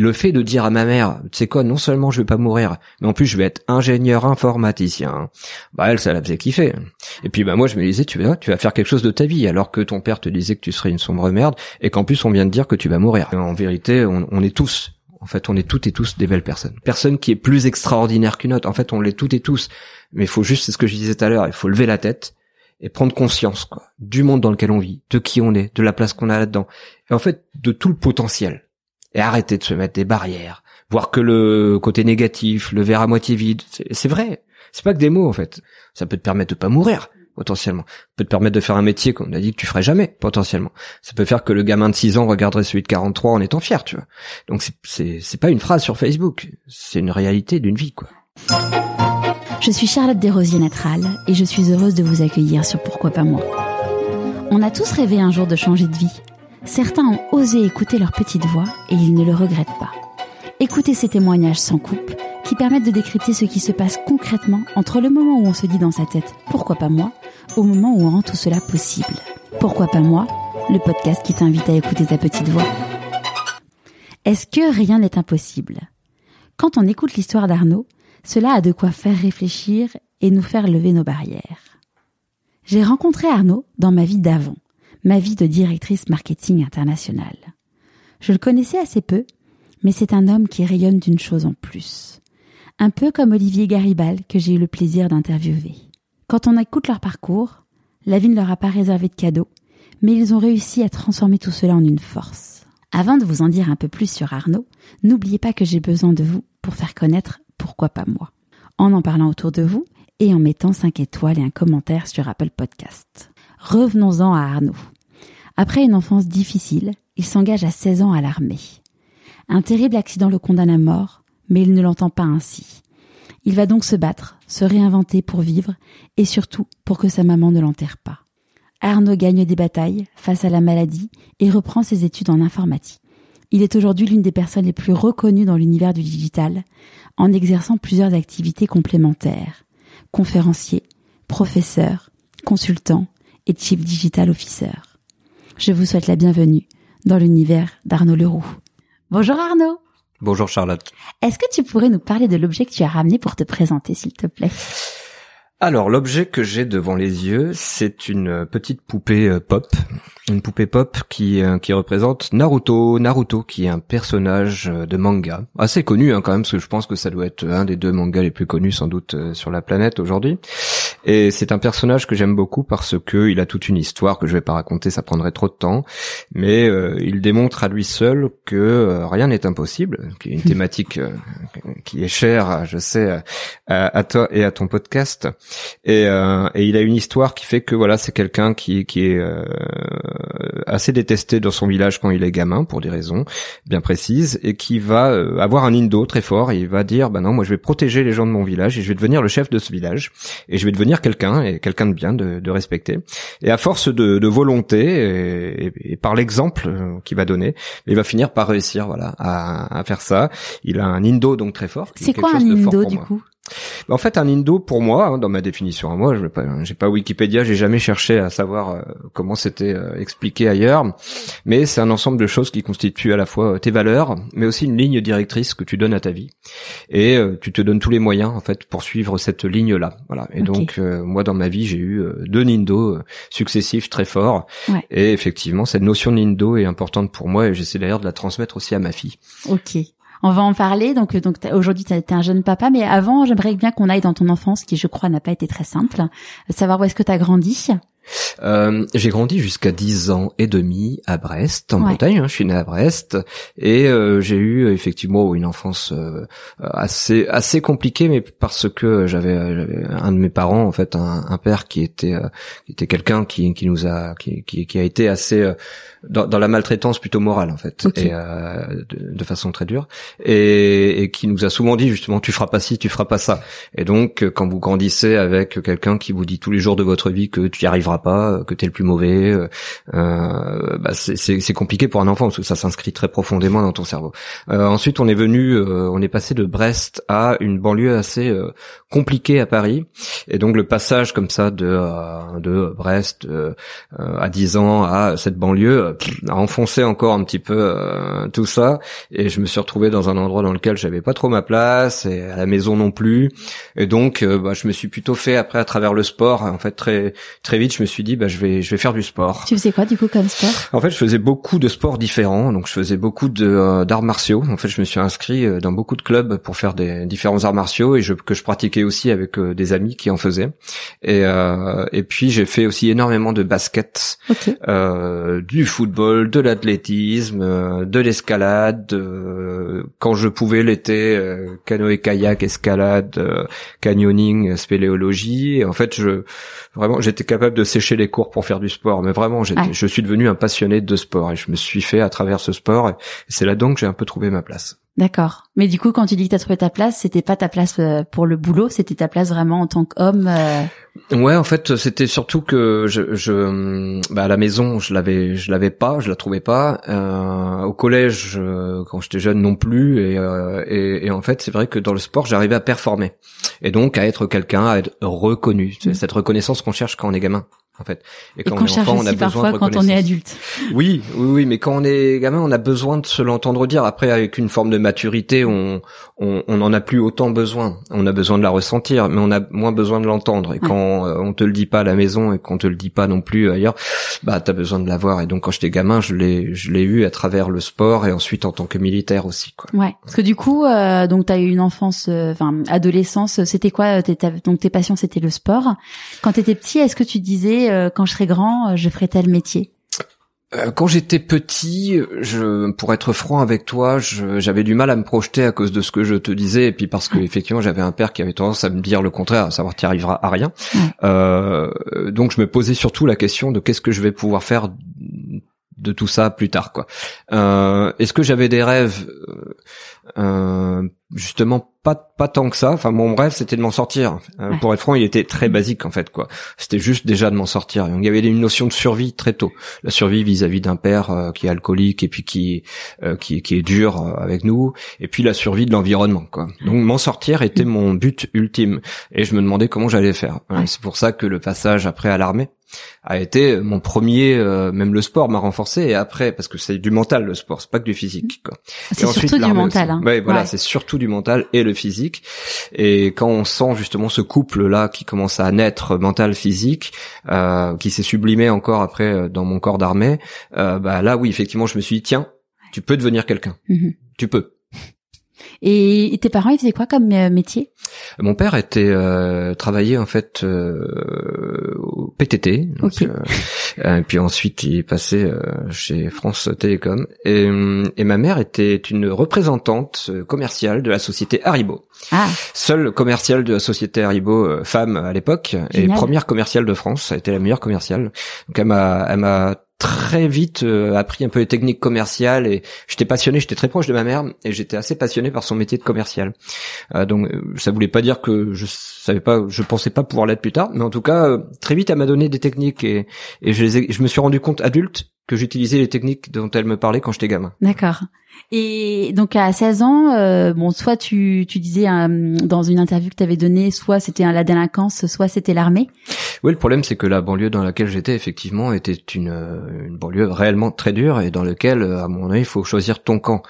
Le fait de dire à ma mère, sais quoi, non seulement je vais pas mourir, mais en plus je vais être ingénieur informaticien, bah elle, ça la faisait kiffer. Et puis bah moi je me disais, tu vas, tu vas faire quelque chose de ta vie, alors que ton père te disait que tu serais une sombre merde, et qu'en plus on vient de dire que tu vas mourir. En vérité, on, on est tous, en fait, on est toutes et tous des belles personnes. Personne qui est plus extraordinaire qu'une autre. En fait, on l'est toutes et tous. Mais il faut juste, c'est ce que je disais tout à l'heure, il faut lever la tête et prendre conscience quoi, du monde dans lequel on vit, de qui on est, de la place qu'on a là-dedans, et en fait de tout le potentiel et arrêter de se mettre des barrières, voir que le côté négatif, le verre à moitié vide, c'est vrai. C'est pas que des mots en fait. Ça peut te permettre de pas mourir potentiellement. Ça peut te permettre de faire un métier qu'on a dit que tu ferais jamais potentiellement. Ça peut faire que le gamin de 6 ans regarderait celui de 43 en étant fier, tu vois. Donc c'est c'est pas une phrase sur Facebook, c'est une réalité d'une vie quoi. Je suis Charlotte Desrosiers Natral et je suis heureuse de vous accueillir sur Pourquoi pas moi. On a tous rêvé un jour de changer de vie Certains ont osé écouter leur petite voix et ils ne le regrettent pas. Écoutez ces témoignages sans coupe qui permettent de décrypter ce qui se passe concrètement entre le moment où on se dit dans sa tête pourquoi pas moi au moment où on rend tout cela possible. Pourquoi pas moi Le podcast qui t'invite à écouter ta petite voix. Est-ce que rien n'est impossible? Quand on écoute l'histoire d'Arnaud, cela a de quoi faire réfléchir et nous faire lever nos barrières. J'ai rencontré Arnaud dans ma vie d'avant ma vie de directrice marketing internationale. Je le connaissais assez peu, mais c'est un homme qui rayonne d'une chose en plus. Un peu comme Olivier Garibal que j'ai eu le plaisir d'interviewer. Quand on écoute leur parcours, la vie ne leur a pas réservé de cadeaux, mais ils ont réussi à transformer tout cela en une force. Avant de vous en dire un peu plus sur Arnaud, n'oubliez pas que j'ai besoin de vous pour faire connaître pourquoi pas moi. En en parlant autour de vous et en mettant 5 étoiles et un commentaire sur Apple Podcast. Revenons-en à Arnaud. Après une enfance difficile, il s'engage à 16 ans à l'armée. Un terrible accident le condamne à mort, mais il ne l'entend pas ainsi. Il va donc se battre, se réinventer pour vivre, et surtout pour que sa maman ne l'enterre pas. Arnaud gagne des batailles face à la maladie et reprend ses études en informatique. Il est aujourd'hui l'une des personnes les plus reconnues dans l'univers du digital, en exerçant plusieurs activités complémentaires. Conférencier, professeur, consultant, et Chief Digital Officer. Je vous souhaite la bienvenue dans l'univers d'Arnaud Leroux. Bonjour Arnaud. Bonjour Charlotte. Est-ce que tu pourrais nous parler de l'objet que tu as ramené pour te présenter, s'il te plaît? Alors l'objet que j'ai devant les yeux, c'est une petite poupée euh, pop, une poupée pop qui euh, qui représente Naruto, Naruto qui est un personnage euh, de manga assez connu hein, quand même parce que je pense que ça doit être un des deux mangas les plus connus sans doute sur la planète aujourd'hui. Et c'est un personnage que j'aime beaucoup parce que il a toute une histoire que je vais pas raconter, ça prendrait trop de temps, mais il démontre à lui seul que rien n'est impossible, qui est une thématique qui est chère, je sais, à, à toi et à ton podcast. Et, euh, et, il a une histoire qui fait que voilà, c'est quelqu'un qui, qui est euh, assez détesté dans son village quand il est gamin pour des raisons bien précises et qui va euh, avoir un indo très fort. Et il va dire bah non, moi je vais protéger les gens de mon village et je vais devenir le chef de ce village et je vais devenir quelqu'un et quelqu'un de bien, de, de respecter. Et à force de, de volonté et, et, par l'exemple qu'il va donner, il va finir par réussir voilà à, à faire ça. Il a un indo donc très fort. C'est quoi un indo du coup? En fait, un indo pour moi, hein, dans ma définition à moi, je n'ai pas, pas Wikipédia, j'ai jamais cherché à savoir euh, comment c'était euh, expliqué ailleurs, mais c'est un ensemble de choses qui constituent à la fois euh, tes valeurs, mais aussi une ligne directrice que tu donnes à ta vie, et tu te donnes tous les moyens en fait pour suivre cette ligne-là. Voilà. Et donc moi, dans ma vie, j'ai eu deux nindo successifs très forts, et effectivement, cette notion de nindo est importante pour moi, et j'essaie d'ailleurs de la transmettre aussi à ma fille. Ok. On va en parler. Donc, donc aujourd'hui, tu es un jeune papa, mais avant, j'aimerais bien qu'on aille dans ton enfance, qui, je crois, n'a pas été très simple. Savoir où est-ce que tu as grandi. Euh, j'ai grandi jusqu'à 10 ans et demi à Brest, en Bretagne. Hein, je suis né à Brest et euh, j'ai eu effectivement une enfance euh, assez assez compliquée, mais parce que j'avais un de mes parents, en fait, un, un père qui était qui était quelqu'un qui, qui nous a qui, qui, qui a été assez dans, dans, la maltraitance plutôt morale en fait et de, de, façon très dure et, et, qui nous a souvent dit justement tu feras pas ci tu feras pas ça et donc quand vous grandissez avec quelqu'un qui vous dit tous les jours de votre vie que tu y arriveras pas, que t'es le plus mauvais. bah c'est compliqué pour un enfant parce que ça s'inscrit très profondément dans ton cerveau. ensuite, on est venu, on est passé de Brest à une banlieue assez compliquée à Paris, et donc le passage comme ça de de Brest à 10 ans à cette banlieue a enfoncé encore un petit peu tout ça, et je me suis retrouvé dans un endroit dans lequel j'avais pas trop ma place et à la maison non plus. Et donc, euh, bah, je me suis plutôt fait après à travers le sport. En fait, très très vite, je me suis dit, bah, je vais je vais faire du sport. Tu faisais quoi du coup comme sport? En fait, je faisais beaucoup de sports différents. Donc, je faisais beaucoup de euh, d'arts martiaux. En fait, je me suis inscrit euh, dans beaucoup de clubs pour faire des différents arts martiaux et je, que je pratiquais aussi avec des amis qui en faisaient. Et et puis j'ai fait aussi énormément de basket, du football, de l'athlétisme, de l'escalade. quand je pouvais l'été, canoë kayak, escalade, euh, canyoning, spéléologie. Et en fait, je vraiment j'étais capable de sécher les cours pour faire du sport. Mais vraiment, je suis devenu un passionné de sport et je me suis fait à travers ce sport. Et c'est là donc que j'ai un peu trouvé ma place. D'accord. Mais du coup, quand tu dis que t'as trouvé ta place, c'était pas ta place euh, pour le boulot, c'était ta place vraiment en tant qu'homme. Euh... Ouais, en fait, c'était surtout que je, je bah, à la maison, je l'avais, je l'avais pas, je la trouvais pas. Euh, au collège, euh, quand j'étais jeune, non plus. Et, euh, et, et, en fait, c'est vrai que dans le sport, j'arrivais à performer et donc à être quelqu'un, à être reconnu. C'est mmh. cette reconnaissance qu'on cherche quand on est gamin en fait. Et quand, on est enfant, on a besoin de quand on est adulte. Oui, oui, oui, mais quand on est gamin, on a besoin de se l'entendre dire. Après, avec une forme de maturité, on, on, on en a plus autant besoin. On a besoin de la ressentir, mais on a moins besoin de l'entendre. Et quand euh, on te le dit pas à la maison et qu'on te le dit pas non plus ailleurs, bah t'as besoin de l'avoir. Et donc quand j'étais gamin, je l'ai, je l'ai eu à travers le sport et ensuite en tant que militaire aussi. Quoi. Ouais. Parce que du coup, euh, donc t'as eu une enfance, euh, enfin adolescence. C'était quoi Donc tes passions, c'était le sport. Quand t'étais petit, est-ce que tu disais euh, quand je serai grand, je ferai tel métier. Euh, quand j'étais petit, je, pour être franc avec toi, j'avais du mal à me projeter à cause de ce que je te disais, et puis parce que effectivement j'avais un père qui avait tendance à me dire le contraire, à savoir tu arriveras à rien. Euh, donc je me posais surtout la question de qu'est-ce que je vais pouvoir faire de tout ça plus tard, quoi. Euh, Est-ce que j'avais des rêves euh, justement pas pas tant que ça. Enfin mon rêve c'était de m'en sortir. Euh, pour être franc il était très basique en fait quoi. C'était juste déjà de m'en sortir. Donc il y avait une notion de survie très tôt. La survie vis-à-vis d'un père euh, qui est alcoolique et puis qui euh, qui, qui est dur avec nous. Et puis la survie de l'environnement quoi. Donc m'en sortir était mon but ultime. Et je me demandais comment j'allais faire. C'est pour ça que le passage après à l'armée a été mon premier même le sport m'a renforcé et après parce que c'est du mental le sport c'est pas que du physique quoi c'est surtout du mental hein. ouais voilà c'est surtout du mental et le physique. Et quand on sent justement ce couple-là qui commence à naître mental-physique, euh, qui s'est sublimé encore après euh, dans mon corps d'armée, euh, bah là oui, effectivement, je me suis dit, tiens, tu peux devenir quelqu'un. Mhm. Tu peux. Et tes parents, ils faisaient quoi comme euh, métier? Mon père était euh, travaillait en fait euh, au PTT. Donc, euh, et puis ensuite, il est passé chez France Télécom. Et, et, ma mère était une représentante commerciale de la société Haribo. Ah. Seule commerciale de la société Haribo femme à l'époque et première commerciale de France. Ça a été la meilleure commerciale. Donc elle m'a elle m'a très vite euh, appris un peu les techniques commerciales et j'étais passionné, j'étais très proche de ma mère et j'étais assez passionné par son métier de commercial. Euh, donc euh, ça voulait pas dire que je savais pas, je pensais pas pouvoir l'être plus tard, mais en tout cas euh, très vite elle m'a donné des techniques et, et je, les je me suis rendu compte adulte que j'utilisais les techniques dont elle me parlait quand j'étais gamin. D'accord. Et donc à 16 ans, euh, bon, soit tu, tu disais dans une interview que tu avais donnée, soit c'était la délinquance, soit c'était l'armée. Oui, le problème c'est que la banlieue dans laquelle j'étais effectivement était une, une banlieue réellement très dure et dans laquelle, à mon avis, il faut choisir ton camp,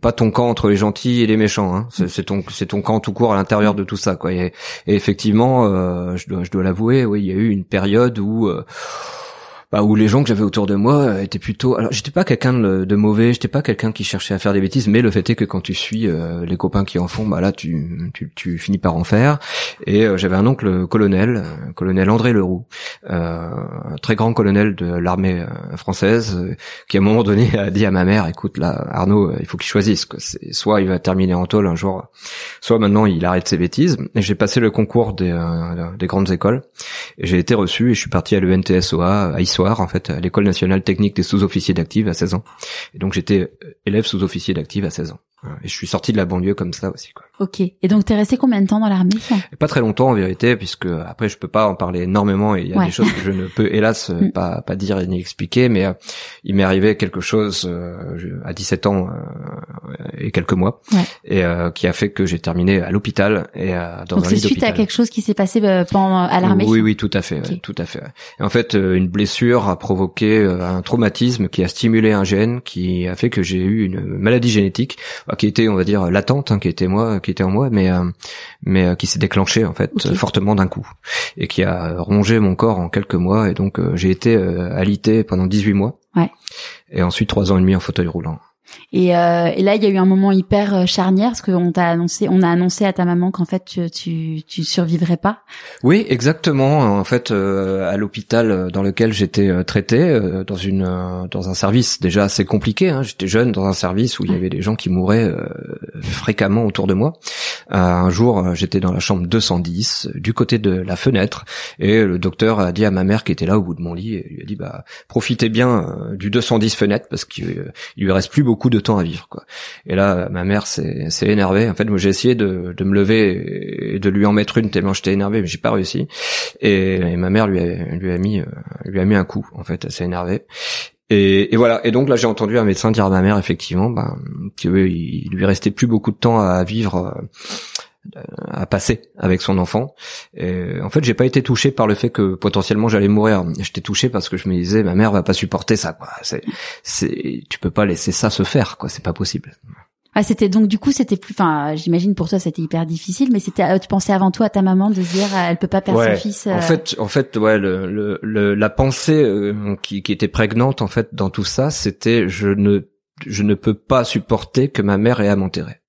pas ton camp entre les gentils et les méchants. Hein. C'est ton c'est ton camp tout court à l'intérieur de tout ça, quoi. Et, effectivement, euh, je dois je dois l'avouer, oui, il y a eu une période où euh, bah, où les gens que j'avais autour de moi euh, étaient plutôt alors j'étais pas quelqu'un de, de, mauvais j'étais pas quelqu'un qui cherchait à faire des bêtises mais le fait est que quand tu suis euh, les copains qui en font bah là tu tu, tu finis par en faire. Et euh, j'avais un oncle colonel colonel André Leroux un très grand colonel de l'armée française qui à un moment donné a dit à ma mère écoute là Arnaud il faut qu'il choisisse quoi. C'est soit il va terminer en tôle un jour soit maintenant il arrête ses bêtises. Et j'ai passé le concours des, des grandes écoles. Et j'ai été reçu et je suis parti à l'ENTSOA à en fait à l'école nationale technique des sous-officiers d'active à 16 ans. Et donc j'étais euh, élève sous-officier d'active à 16 ans. Et je suis sorti de la banlieue comme ça aussi quoi. Ok. Et donc, t'es resté combien de temps dans l'armée Pas très longtemps en vérité, puisque après je peux pas en parler énormément et il y a des choses que je ne peux hélas mm. pas pas dire ni expliquer. Mais euh, il m'est arrivé quelque chose euh, à 17 ans euh, et quelques mois, et qui a fait que j'ai terminé à l'hôpital et dans donc un lit suite à quelque chose qui s'est passé pendant à l'armée? Oui, oui, tout à fait, tout à fait. Et en fait, une blessure a provoqué un traumatisme qui a stimulé un gène qui a fait que j'ai eu une maladie génétique qui était, on va dire, latente, hein, qui était moi qui était en moi, mais euh, mais euh, qui s'est déclenché en fait fortement d'un coup et qui a rongé mon corps en quelques mois et donc euh, j'ai été alité pendant 18 mois. Ouais. Et ensuite trois ans et demi en fauteuil roulant. Et, euh, et, là, il y a eu un moment hyper euh, charnière parce qu'on t'a annoncé, on a annoncé à ta maman qu'en fait tu, tu, tu survivrais pas. Oui, exactement. En fait, euh, à l'hôpital dans lequel j'étais euh, traité, dans une dans un service déjà assez compliqué. Hein, j'étais jeune dans un service où il y avait des gens qui mouraient fréquemment autour de moi. un jour, j'étais dans la chambre 210, du côté de la fenêtre, et le docteur a dit à ma mère qui était là au bout de mon lit, il lui a dit bah profitez bien du 210 fenêtre parce qu'il lui reste plus beaucoup beaucoup de temps à vivre quoi. Et là ma mère s'est énervée. En fait, moi j'ai essayé de, de me lever et de lui en mettre une tellement j'étais énervé, mais j'ai pas réussi. Et, ma mère lui a lui a mis euh, lui a mis un coup en fait, elle s'est énervée. Et, et, voilà. Et donc là, j'ai entendu un médecin dire à ma mère, effectivement, ben, qu'il lui restait plus beaucoup de temps à vivre euh, à passer avec son enfant. Et en fait, j'ai pas été touché par le fait que potentiellement j'allais mourir. J'étais touché parce que je me disais ma mère va pas supporter ça quoi. C'est c'est tu peux pas laisser ça se faire quoi, c'est pas possible. Ah, c'était donc du coup c'était plus enfin j'imagine pour toi c'était hyper difficile mais c'était euh, tu pensais avant tout à ta maman de dire euh, elle peut pas perdre son fils. En euh. fait en fait ouais le, le, la pensée qui, qui était prégnante en fait dans tout ça c'était je ne je ne peux pas supporter que ma mère ait à m'enterrer.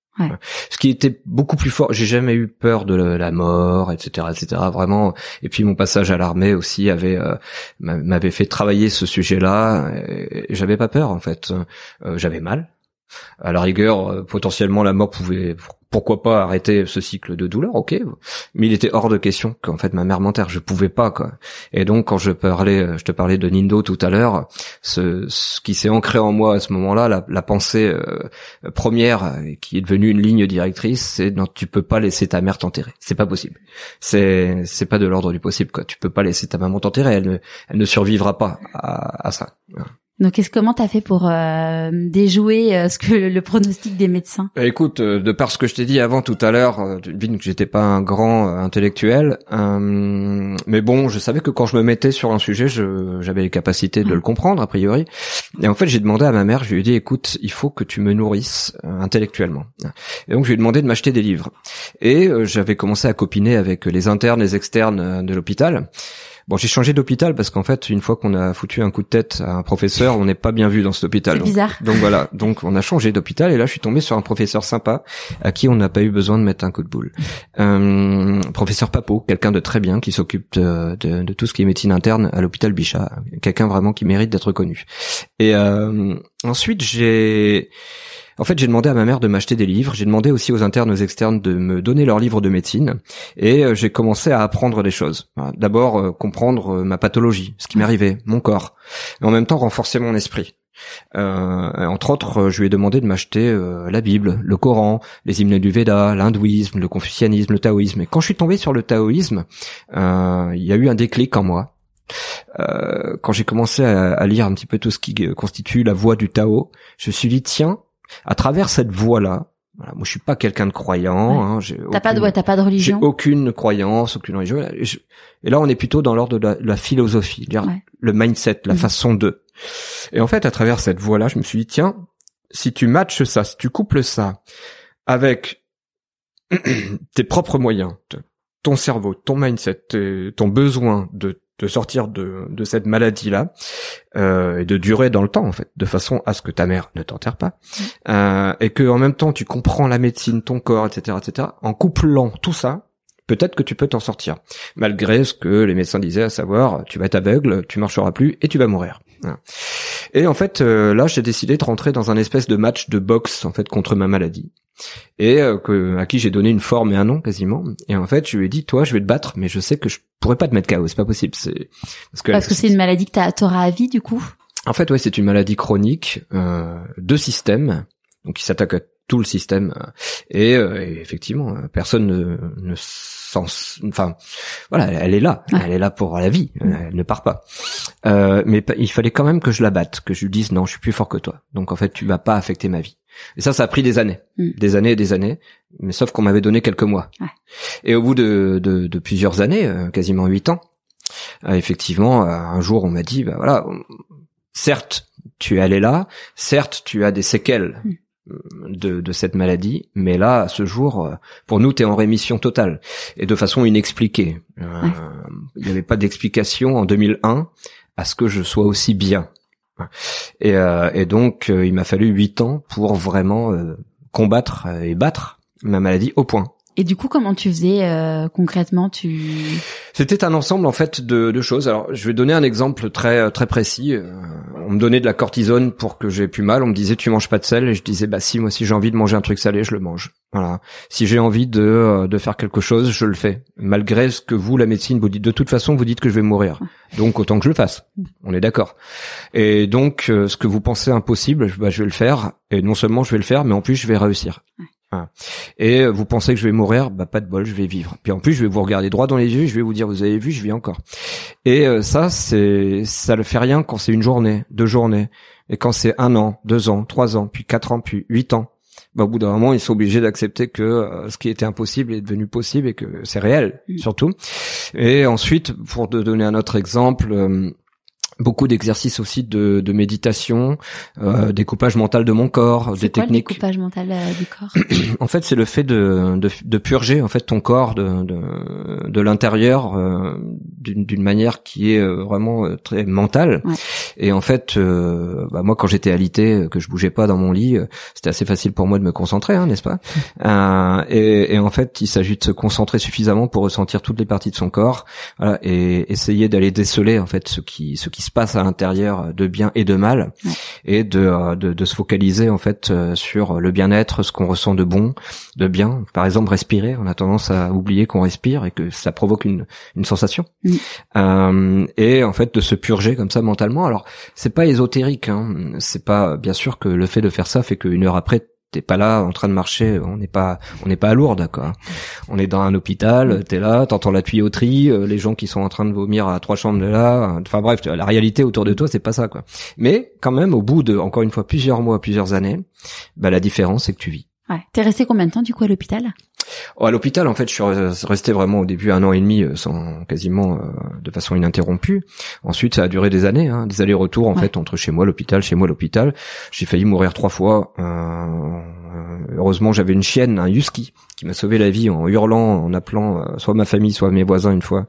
Ce qui était beaucoup plus fort. J'ai jamais eu peur de la mort, etc., etc. Vraiment. Et puis mon passage à l'armée aussi avait euh, m'avait fait travailler ce sujet-là. J'avais pas peur en fait. Euh, j'avais mal. À la rigueur, euh, potentiellement la mort pouvait pourquoi pas arrêter ce cycle de douleur, ok, mais il était hors de question qu'en fait ma mère m'enterre, je pouvais pas quoi. Et donc quand je parlais, je te parlais de Nindo tout à l'heure, ce, ce, qui s'est ancré en moi à ce moment-là, la, la pensée euh, première qui est devenue une ligne directrice, c'est non, tu peux pas laisser ta mère t'enterrer, c'est pas possible. C'est c'est pas de l'ordre du possible quoi. Tu peux pas laisser ta maman t'enterrer, elle ne elle ne survivra pas à, à ça. Donc, qu'est-ce comment t'as fait pour euh, déjouer euh, ce que le, pronostic des médecins? Bah, Écoute, euh, de par ce que je t'ai dit avant tout à l'heure, euh, que j'étais pas un grand intellectuel, mais bon, je savais que quand je me mettais sur un sujet, j'avais les capacités de le comprendre a priori. Et en fait, j'ai demandé à ma mère, je lui ai dit, écoute, il faut que tu me nourrisses intellectuellement. Et donc, je lui ai demandé de m'acheter des livres. Et j'avais commencé à copiner avec les internes, les externes de l'hôpital. Bon, j'ai changé d'hôpital parce qu'en fait, une fois qu'on a foutu un coup de tête à un professeur, on n'est pas bien vu dans cet hôpital. C'est bizarre. Donc voilà, donc on a changé d'hôpital et là, je suis tombé sur un professeur sympa à qui on n'a pas eu besoin de mettre un coup de boule. Euh, professeur Papo, quelqu'un de très bien qui s'occupe de, de, de, tout ce qui est médecine interne à l'hôpital Bichat, quelqu'un vraiment qui mérite d'être connu. Et euh, ensuite, j'ai en fait, j'ai demandé à ma mère de m'acheter des livres. J'ai demandé aussi aux internes, aux externes de me donner leurs livres de médecine. Et euh, j'ai commencé à apprendre des choses. D'abord, euh, comprendre euh, ma pathologie, ce qui m'arrivait, mon corps. Mais en même temps, renforcer mon esprit. entre autres, je lui ai demandé de m'acheter la Bible, le Coran, les hymnes du Veda, l'hindouisme, le confucianisme, le taoïsme. Et quand je suis tombé sur le taoïsme, il y a eu un déclic en moi. quand j'ai commencé à, à, lire un petit peu tout ce qui constitue la voie du Tao, je me suis dit tiens, à travers cette voie-là, voilà, moi je suis pas quelqu'un de croyant. Hein, t'as pas de, t'as pas de religion. J'ai aucune croyance, aucune religion. Et, là, on est plutôt dans l'ordre de, la, philosophie, le mindset, la mhm. façon de. Et en fait, à travers cette voie-là, je me suis dit tiens, si tu matches ça, si tu couples ça avec tes propres moyens, ton cerveau, ton mindset, ton besoin de de sortir de, de cette maladie-là euh, et de durer dans le temps en fait, de façon à ce que ta mère ne t'enterre pas, euh, et que en même temps tu comprends la médecine, ton corps, etc., etc. En couplant tout ça, peut-être que tu peux t'en sortir, malgré ce que les médecins disaient, à savoir tu vas être aveugle, tu marcheras plus et tu vas mourir. Et en fait, euh, là, j'ai décidé de rentrer dans un espèce de match de boxe en fait contre ma maladie et euh, que, à qui j'ai donné une forme et un nom quasiment. Et en fait, je lui ai dit, toi, je vais te battre, mais je sais que je pourrais pas te mettre KO, c'est pas possible. C'est parce que parce que c'est une maladie que t'auras à vie du coup? En fait, ouais, c'est une maladie chronique euh, de système, donc qui s'attaque tout le système. Et, et effectivement, personne ne, ne sens, enfin, voilà, elle est là, elle est là pour la vie, mm. elle ne part pas. Euh, mais il fallait quand même que je la batte, que je lui dise non, je suis plus fort que toi. Donc en fait, tu vas pas affecter ma vie. Et ça, ça a pris des années, mm. des années et des années. Mais sauf qu'on m'avait donné quelques mois. Et au bout de, de, de plusieurs années, euh, quasiment huit ans, euh, effectivement, euh, un jour, on m'a dit, bah voilà, certes, tu es allé là, certes, tu as des séquelles. Mm de, de, cette maladie, mais là, à ce jour, pour nous, tu es en rémission totale et de façon inexpliquée. Euh, il n'y avait pas d'explication en 2001 à ce que je sois aussi bien. Et, euh, et donc, il m'a fallu huit ans pour vraiment combattre et battre ma maladie au point. Et du coup, comment tu faisais euh, concrètement Tu C'était un ensemble en fait de, de, choses. Alors, je vais donner un exemple très très précis. Euh, on me donnait de la cortisone pour que j'ai plus mal. On me disait tu manges pas de sel et je disais bah si moi si j'ai envie de manger un truc salé, je le mange. Voilà. Si j'ai envie de euh, de faire quelque chose, je le fais. Malgré ce que vous la médecine vous dites. De toute façon, vous dites que je vais mourir. Donc autant que je le fasse. On est d'accord. Et donc ce que vous pensez impossible, bah, je vais le faire. Et non seulement je vais le faire, mais en plus je vais réussir. Et vous pensez que je vais mourir, bah pas de bol, je vais vivre. Puis en plus, je vais vous regarder droit dans les yeux, je vais vous dire, vous avez vu, je vis encore. Et euh, ça, c'est, ça le fait rien quand c'est une journée, deux journées, et quand c'est un an, deux ans, trois ans, puis quatre ans, puis huit ans. Bah, au bout d'un moment, ils sont obligés d'accepter que euh, ce qui était impossible est devenu possible et que c'est réel, surtout. Et ensuite, pour te donner un autre exemple. Euh, beaucoup d'exercices aussi de, de méditation, euh, découpage mental de mon corps, des quoi, techniques. Le découpage mental euh, du corps. en fait, c'est le fait de, de, de, purger en fait ton corps de de, de l'intérieur euh, d'une manière qui est euh, vraiment euh, très mentale. Ouais. Et en fait, bah, moi, quand j'étais alité, que je bougeais pas dans mon lit, c'était assez facile pour moi de me concentrer, hein, n'est-ce pas? Et, et, en fait, il s'agit de se concentrer suffisamment pour ressentir toutes les parties de son corps, voilà, et essayer d'aller déceler en fait ce qui ce qui se passe à l'intérieur de bien et de mal, et de, euh, de, de se focaliser en fait euh, sur le bien-être, ce qu'on ressent de bon, de bien. Par exemple, respirer. On a tendance à oublier qu'on respire et que ça provoque une, une sensation. Euh, et en fait, de se purger comme ça mentalement. Alors, c'est pas ésotérique. Hein. C'est pas bien sûr que le fait de faire ça fait qu'une heure après t'es pas là en train de marcher, on n'est pas on n'est pas à Lourdes quoi. On est dans un hôpital, t'es là, t'entends la tuyauterie, euh, les gens qui sont en train de vomir à trois chambres de là. Enfin bref, la réalité autour de toi c'est pas ça quoi. Mais quand même au bout de encore une fois plusieurs mois, plusieurs années, bah la différence c'est que tu vis. Ouais. T'es resté combien de temps du coup à l'hôpital? À l'hôpital, en fait, je suis resté vraiment au début un an et demi, euh, sans quasiment euh, de façon ininterrompue. Ensuite, ça a duré des années, hein, des allers-retours en fait entre chez moi l'hôpital, chez moi l'hôpital. J'ai failli mourir trois fois. Euh, heureusement, j'avais une chienne, un husky, qui m'a sauvé la vie en hurlant, en appelant euh, soit ma famille, soit mes voisins une fois,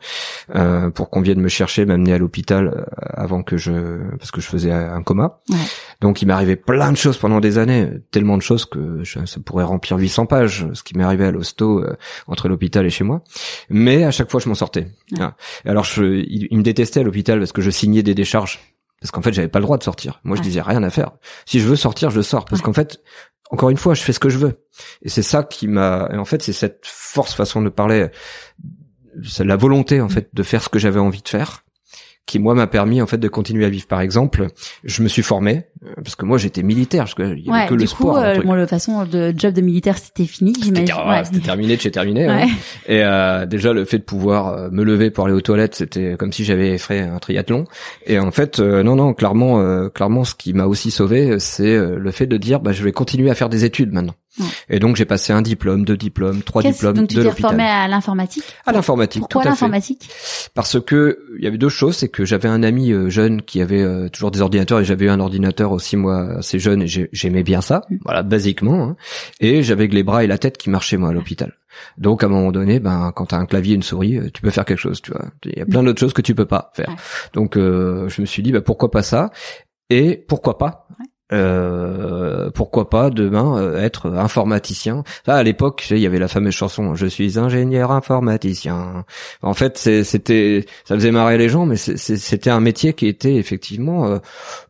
euh, pour qu'on vienne me chercher, m'amener à l'hôpital euh, avant que je, parce que je faisais un coma. Ouais. Donc il m'est arrivé plein de choses pendant des années, tellement de choses que ça pourrait remplir 800 pages, ce qui m'est arrivé à l'hosto entre l'hôpital et chez moi. Mais à chaque fois, je m'en sortais. Ouais. Alors je, il, me détestait à l'hôpital parce que je signais des décharges parce qu'en fait j'avais pas le droit de sortir. Moi je disais rien à faire. Si je veux sortir, je sors parce qu'en fait encore une fois, je fais ce que je veux. Et c'est ça qui m'a, en fait, c'est cette force façon de parler, c'est la volonté, en fait, de faire ce que j'avais envie de faire qui moi m'a permis en fait de continuer à vivre. Par exemple, je me suis formé euh, parce que moi j'étais militaire, parce que il y avait que le sport. Coup, euh, bon, de façon, le job de militaire c'était fini. C'était terminé, j'ai terminé. Hein. Et euh, déjà le fait de pouvoir euh, me lever pour aller aux toilettes, c'était comme si j'avais fait un triathlon. Et en fait, non, non, clairement, clairement, ce qui m'a aussi sauvé, c'est le fait de dire, bah, je vais continuer à faire des études maintenant. Et donc j'ai passé un diplôme, deux diplômes, trois diplômes donc, tu de l'hôpital. formé à l'informatique À l'informatique. Pourquoi l'informatique Parce que il y avait deux choses, c'est que j'avais un ami euh, jeune qui avait euh, toujours des ordinateurs et j'avais eu un ordinateur aussi moi assez jeune et j'aimais bien ça, mm. voilà basiquement. Hein. Et j'avais que les bras et la tête qui marchaient moi à l'hôpital. Donc à un moment donné, ben quand t'as un clavier et une souris, euh, tu peux faire quelque chose, tu vois. Il y a plein d'autres choses que tu peux pas faire. Donc je me suis dit, bah, pourquoi pas ça? Et pourquoi pas euh, pourquoi pas demain euh, être informaticien à l'époque, il y avait la fameuse chanson "Je suis ingénieur informaticien". En fait, c'était, ça faisait marrer les gens, mais c'était un métier qui était effectivement euh,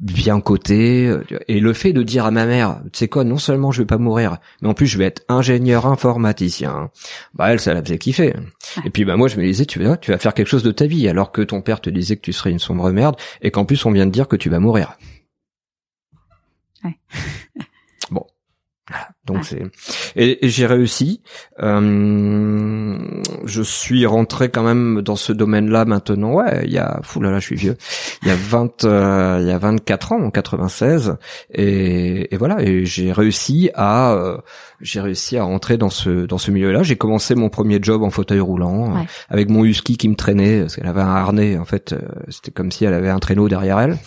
bien coté. Et le fait de dire à ma mère, tu sais quoi, non seulement je vais pas mourir, mais en plus je vais être ingénieur informaticien, bah elle, ça la faisait kiffer. Et puis bah moi, je me disais, tu vas, tu vas faire quelque chose de ta vie, alors que ton père te disait que tu serais une sombre merde, et qu'en plus on vient de dire que tu vas mourir. Ouais. bon. Donc c'est et, et j'ai réussi. Euh, je suis rentré quand même dans ce domaine-là maintenant. Ouais, il y a fou là là, je suis vieux. Il y a 20 euh, il y a 24 ans en 96 et, et voilà et j'ai réussi à euh, j'ai réussi à rentrer dans ce dans ce milieu-là. J'ai commencé mon premier job en fauteuil roulant euh, avec mon husky qui me traînait parce qu'elle avait un harnais en fait, euh, c'était comme si elle avait un traîneau derrière elle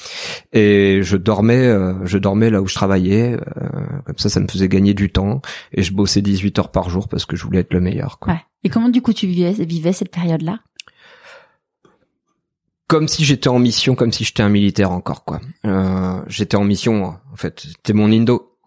et je dormais je dormais là où je travaillais comme ça ça me faisait gagner du temps et je bossais 18 heures par jour parce que je voulais être le meilleur quoi. Et comment du coup tu vivais vivais cette période-là? Comme si j'étais en mission, comme si j'étais un militaire encore quoi. Euh, j'étais en mission en fait. C'était mon indo.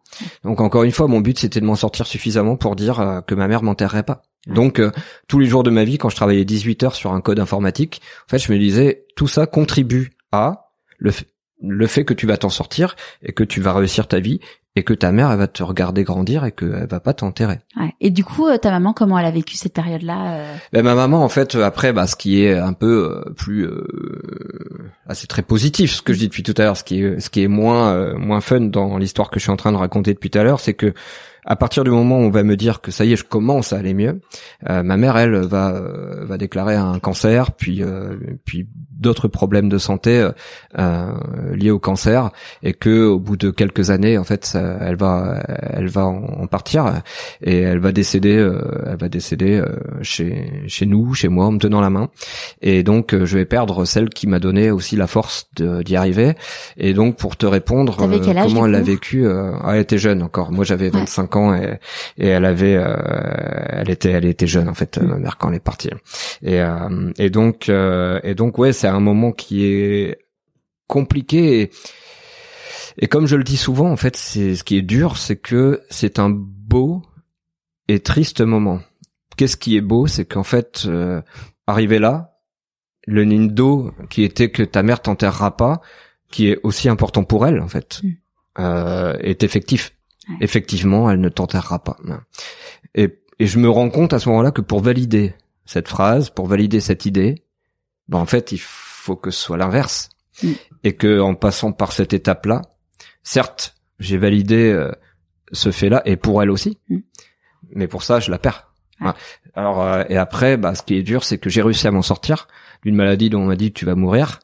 Donc encore une fois, mon but c'était de m'en sortir suffisamment pour dire euh, que ma mère m'enterrerait pas. Donc euh, tous les jours de ma vie, quand je travaillais 18 heures sur un code informatique, en fait, je me disais tout ça contribue à le, le fait que tu vas t'en sortir et que tu vas réussir ta vie et que ta mère elle va te regarder grandir et qu'elle va pas t'enterrer. Ouais. Et du coup, euh, ta maman, comment elle a vécu cette période-là euh ben, ma maman, en fait, après, bah, ce qui est un peu euh, plus, euh, ah, c'est très positif, ce que je dis depuis tout à l'heure. Ce qui est, ce qui est moins, moins fun dans l'histoire que je suis en train de raconter depuis tout à l'heure, c'est que à partir du moment où on va me dire que ça y est, je commence à aller mieux, euh, ma mère, elle, va euh, va déclarer un cancer, puis euh, puis d'autres problèmes de santé liés au cancer, et que au bout de quelques années, en fait, elle va elle va en partir et elle va décéder, elle va décéder chez chez nous, chez moi, en me tenant la main, et donc je vais perdre celle qui m'a donné aussi la force d'y arriver. Et donc pour te répondre, comment elle l'a vécu, elle était jeune encore. Moi j'avais 25 et, et elle avait, euh, elle était, elle était jeune en fait, ma mère quand elle est partie. Et, euh, et donc, euh, et donc ouais, c'est un moment qui est compliqué. Et, et comme je le dis souvent, en fait, c'est ce qui est dur, c'est que c'est un beau et triste moment. Qu'est-ce qui est beau, c'est qu'en fait, arrivé là, le nindo qui était que ta mère t'enterrera pas, qui est aussi important pour elle en fait, mm. euh, est effectif effectivement, elle ne t'enterrera pas. Et, et je me rends compte à ce moment-là que pour valider cette phrase, pour valider cette idée, ben en fait, il faut que ce soit l'inverse. Mm. Et que en passant par cette étape-là, certes, j'ai validé euh, ce fait-là, et pour elle aussi, mm. mais pour ça, je la perds. Alors, euh, et après, bah, ce qui est dur, c'est que j'ai réussi à m'en sortir d'une maladie dont on m'a dit tu vas mourir.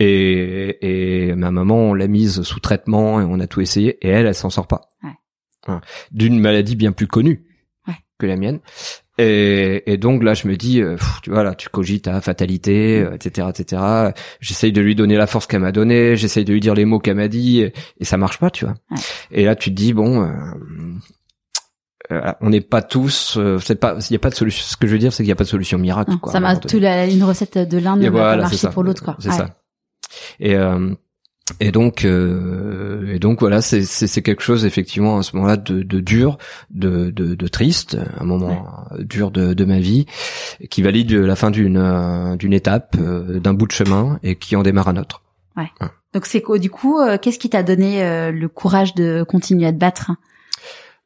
Et, et ma maman, on l'a mise sous traitement et on a tout essayé. Et elle, elle s'en sort pas. Ouais. D'une maladie bien plus connue ouais. que la mienne. Et, et, donc là, je me dis, euh, tu vois, là, tu cogites à fatalité, etc., mm. etc. J'essaye de lui donner la force qu'elle m'a donnée, j'essaye de lui dire les mots qu'elle m'a dit, et, ça marche pas, tu vois. Ouais. Et là, tu te dis, bon, euh, euh, on n'est pas tous, euh, c'est pas, il y a pas de solution. Ce que je veux dire, c'est qu'il n'y a pas de solution miracle. quoi, ça m'a tout une recette de l'un ne voilà, pas marcher pour l'autre, quoi. C'est ça. Et euh, et donc euh, et donc voilà, c'est c'est quelque chose effectivement à ce moment-là de, de dur, de, de, de triste, un moment dur de, de ma vie, qui valide la fin d'une euh, d'une étape, euh, d'un bout de chemin et qui en démarre un autre. Ouais. Donc c'est du coup Qu'est-ce qui t'a donné le courage de continuer à te battre?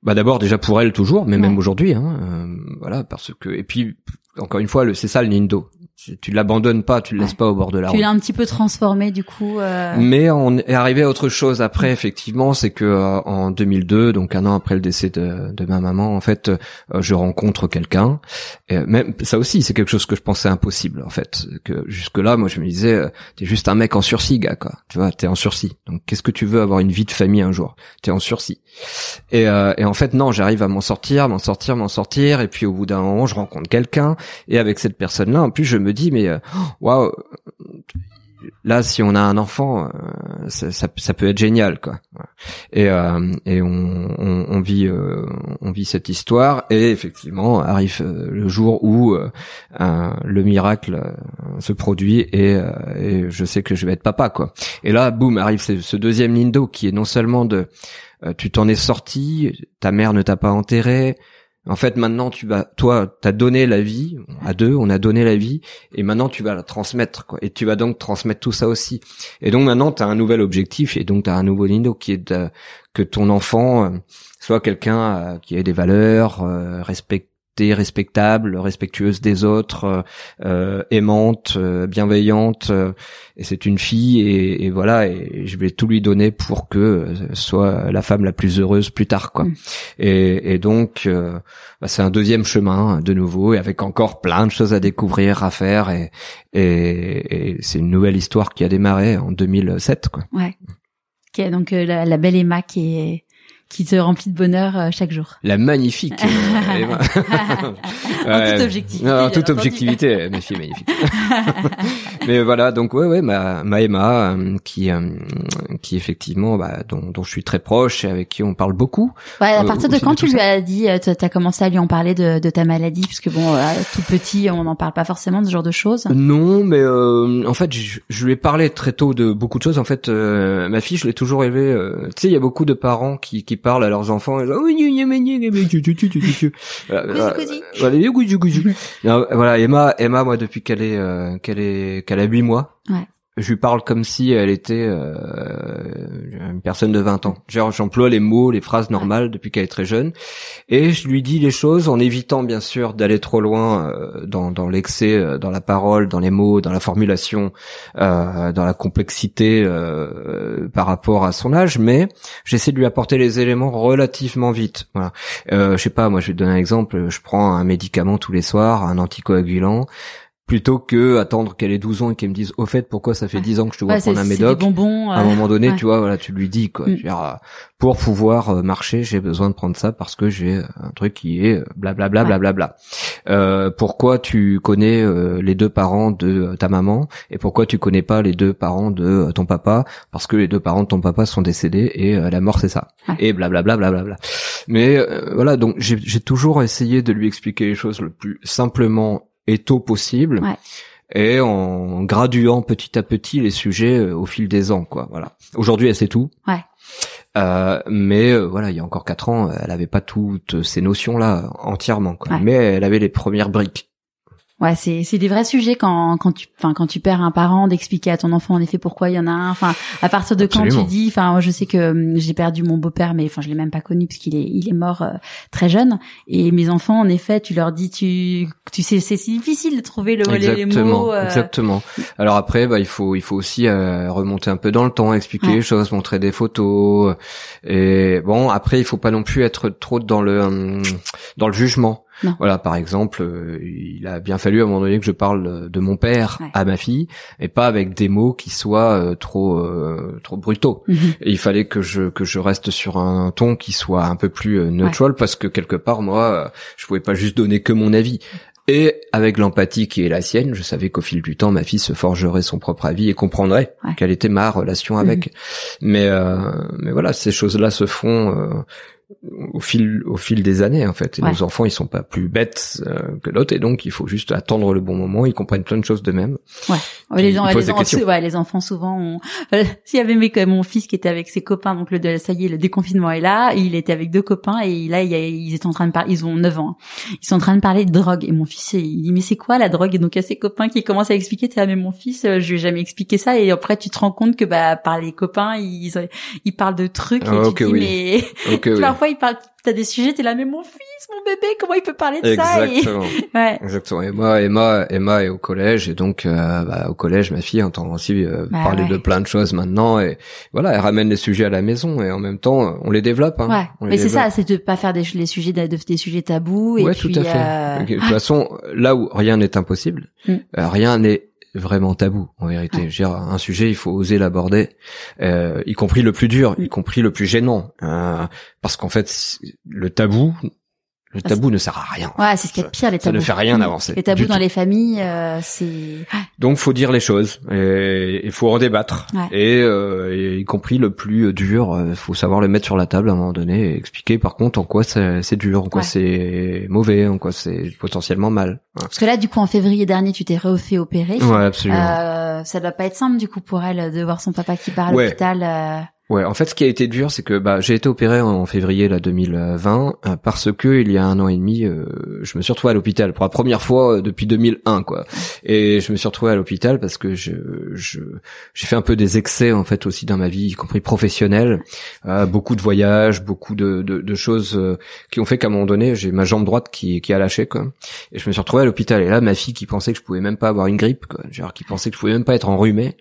Bah d'abord déjà pour elle toujours, mais même aujourd'hui, hein, voilà parce que et puis encore une fois, c'est ça le Nindo tu, l'abandonnes pas, tu le laisses pas au bord de la route. Tu l'as un petit peu transformé du coup. Euh... Mais on est arrivé à autre chose après effectivement, c'est que euh, en 2002, donc un an après le décès de, de ma maman, en fait, euh, je rencontre quelqu'un. Même ça aussi, c'est quelque chose que je pensais impossible en fait. Que jusque là, moi je me disais, euh, t'es juste un mec en sursis, gars quoi. Tu vois, t'es en sursis. Donc qu'est-ce que tu veux avoir une vie de famille un jour? T'es en sursis. Et, et en fait non, j'arrive à m'en sortir, m'en sortir, m'en sortir. Et puis au bout d'un moment, je rencontre quelqu'un. Et avec cette personne-là, en plus, je me dit mais euh, waouh là si on a un enfant euh, ça, ça, peut être génial quoi. Et euh, et on, on, vit on vit cette histoire. Et effectivement arrive le jour où le miracle se produit et, et je sais que je vais être papa quoi. Et là boum arrive ce, deuxième Nindo qui est non seulement de tu t'en es sorti ta mère ne t'a pas enterré en fait, maintenant, tu vas, toi, t'as donné la vie à deux, on a donné la vie, et maintenant tu vas la transmettre, quoi. Et tu vas donc transmettre tout ça aussi. Et donc maintenant, t'as un nouvel objectif, et donc t'as un nouveau Nindo qui est que ton enfant euh, soit quelqu'un euh, qui ait des valeurs, euh, respecte respectable, respectueuse des autres, euh, euh aimante, euh, bienveillante. Euh, et c'est une fille et, et, voilà. Et je vais tout lui donner pour que soit la femme la plus heureuse plus tard, quoi. Mm. Et, et, donc, bah, c'est un deuxième chemin de nouveau et avec encore plein de choses à découvrir, à faire. Et, et, et c'est une nouvelle histoire qui a démarré en 2007, quoi. Ouais. Ok, donc la, la belle Emma qui est qui te remplit de bonheur euh, chaque jour. La magnifique. Euh, en toute objectivité. Non, en toute objectivité, ma fille magnifique. Mais voilà, donc ouais, ouais, ma, ma Emma, euh, qui, qui effectivement, bah, dont, dont je suis très proche et avec qui on parle beaucoup. Ouais, à partir de quand tu lui as dit, tu as commencé à lui en parler de, de ta maladie, puisque bon, tout petit, on n'en parle pas forcément de ce genre de choses. Non, mais en fait, je, je, lui ai parlé très tôt de beaucoup de choses. En fait, ma fille, je l'ai toujours élevée. tu sais, il y a beaucoup de parents qui, qui parlent à leurs enfants. Voilà, Emma, Emma, moi depuis qu'elle est euh, qu'elle est qu'elle a huit mois. Ouais je lui parle comme si elle était euh, une personne de 20 ans. Genre j'emploie les mots, les phrases normales depuis qu'elle est très jeune et je lui dis les choses en évitant bien sûr d'aller trop loin euh, dans, dans l'excès, euh, dans la parole, dans les mots, dans la formulation, euh, dans la complexité euh, par rapport à son âge, mais j'essaie de lui apporter les éléments relativement vite. Voilà. je sais pas, moi je vais te donner un exemple. Je prends un médicament tous les soirs, un anticoagulant plutôt que attendre qu'elle ait 12 ans et qu'elle me dise au fait pourquoi ça fait 10 ans que je te vois prendre un médoc bonbons, à un moment donné tu vois voilà tu lui dis quoi. Mm. dire, pour pouvoir euh, marcher j'ai besoin de prendre ça parce que j'ai euh, un truc qui est blablabla blablabla euh, pourquoi tu connais les deux parents de ta maman et pourquoi tu connais pas les deux parents de ton papa? Parce que les deux parents de ton papa sont décédés et la mort c'est ça. Et blablabla blablabla mais voilà donc j'ai toujours essayé de lui expliquer les choses le plus simplement et tôt possible. Et en graduant petit à petit les sujets euh, au fil des ans, quoi. Voilà. Aujourd'hui, elle sait tout. Ouais. Euh, mais euh, voilà, il y a encore quatre ans, elle avait pas toutes ces notions-là entièrement, quoi. Mais elle avait les premières briques. Ouais, c'est c'est des vrais sujets quand quand tu enfin quand tu perds un parent d'expliquer à ton enfant en effet pourquoi il y en a un. Enfin, à partir de quand tu dis, enfin, je sais que hum, j'ai perdu mon beau-père, mais enfin, je l'ai même pas connu parce qu'il est il est mort euh, très jeune. Et mes enfants, en effet, tu leur dis, tu tu sais, c'est si difficile de trouver le les mots. Euh... Exactement. Alors après, bah il faut il faut aussi euh, remonter un peu dans le temps, expliquer les choses, montrer des photos. Et bon, après, il faut pas non plus être trop dans le hum, dans le jugement. Voilà, par exemple, euh, il a bien fallu à un moment donné que je parle de mon père à ma fille, et pas avec des mots qui soient euh, trop euh, trop brutaux. Mhm. il fallait que je que je reste sur un ton qui soit un peu plus neutral, parce que quelque part, moi, je pouvais pas juste donner que mon avis. Et avec l'empathie qui est la sienne, je savais qu'au fil du temps, ma fille se forgerait son propre avis et comprendrait quelle était ma relation avec. Mhm. Mais mais voilà, ces choses-là se font au fil au fil des années en fait. Et nos enfants ils sont pas plus bêtes euh, que d'autres et donc il faut juste attendre le bon moment. Ils comprennent plein de choses de même. Ouais. les, les, enfants, ouais, les enfants souvent. Ont... S'il y avait mes, mon fils qui était avec ses copains, donc le ça y est le déconfinement est là. Il était avec deux copains et là il ils étaient en train de parler. Ils ont 9 ans. Hein. Ils sont en train de parler de drogue et mon fils il dit mais c'est quoi la drogue? Et donc il y a ses copains qui commencent à expliquer. Tu mais mon fils euh, je lui ai jamais expliqué ça et après tu te rends compte que bah par les copains ils ils parlent de trucs et ah, tu dis mais parfois il parle, t'as des sujets, t'es là, mais mon fils, mon bébé, comment il peut parler de ça? Exactement. ouais. Exactement. Et moi, Emma, Emma est au collège, et donc euh, bah, au collège, ma fille entend aussi euh, bah parler de plein de choses maintenant, et voilà, elle ramène les sujets à la maison, et en même temps, on les développe. Hein, ouais. mais c'est ça, c'est de pas faire des les sujets de, des sujets tabous. Et ouais, puis, tout à fait. Euh, de toute façon, là où rien n'est impossible, mm. rien n'est vraiment tabou en vérité. Je veux dire, un sujet, il faut oser l'aborder, euh, y compris le plus dur, y compris le plus gênant, euh, parce qu'en fait, le tabou le tabou ne sert à rien. Ouais, c'est ce qui est pire, les tabous. Ça ne fait rien avancer. Les tabous dans les familles, euh, c'est... Donc, faut dire les choses. Et il faut en débattre. Et, euh, y compris le plus dur, euh, faut savoir le mettre sur la table à un moment donné et expliquer par contre en quoi c'est dur, en quoi c'est mauvais, en quoi c'est potentiellement mal. Parce que là, du coup, en février dernier, tu t'es refait opérer. Ouais, absolument. Euh, ça doit pas être simple, du coup, pour elle de voir son papa qui part à l'hôpital. Ouais, en fait, ce qui a été dur, c'est que bah, j'ai été opéré en février là 2020 euh, parce que il y a un an et demi, euh, je me suis retrouvé à l'hôpital pour la première fois euh, depuis 2001, quoi. Et je me suis retrouvé à l'hôpital parce que je j'ai fait un peu des excès en fait aussi dans ma vie, y compris professionnelle, beaucoup de voyages, beaucoup de de, de choses qui ont fait qu'à un moment donné, j'ai ma jambe droite qui qui a lâché, quoi. Et je me suis retrouvé à l'hôpital. Et là, ma fille qui pensait que je pouvais même pas avoir une grippe, quoi, genre qui pensait que je pouvais même pas être enrhumé,